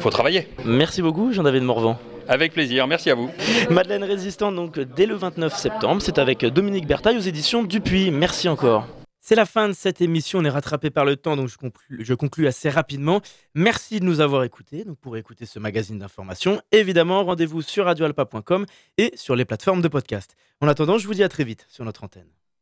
faut, travailler. Merci beaucoup, Jean-David Morvan. Avec plaisir, merci à vous. Madeleine Résistante, donc dès le 29 septembre, c'est avec Dominique Bertaille aux éditions Dupuis. Merci encore. C'est la fin de cette émission, on est rattrapé par le temps, donc je conclue, je conclue assez rapidement. Merci de nous avoir écoutés. Donc pour écouter ce magazine d'information, évidemment, rendez-vous sur radioalpa.com et sur les plateformes de podcast. En attendant, je vous dis à très vite sur notre antenne.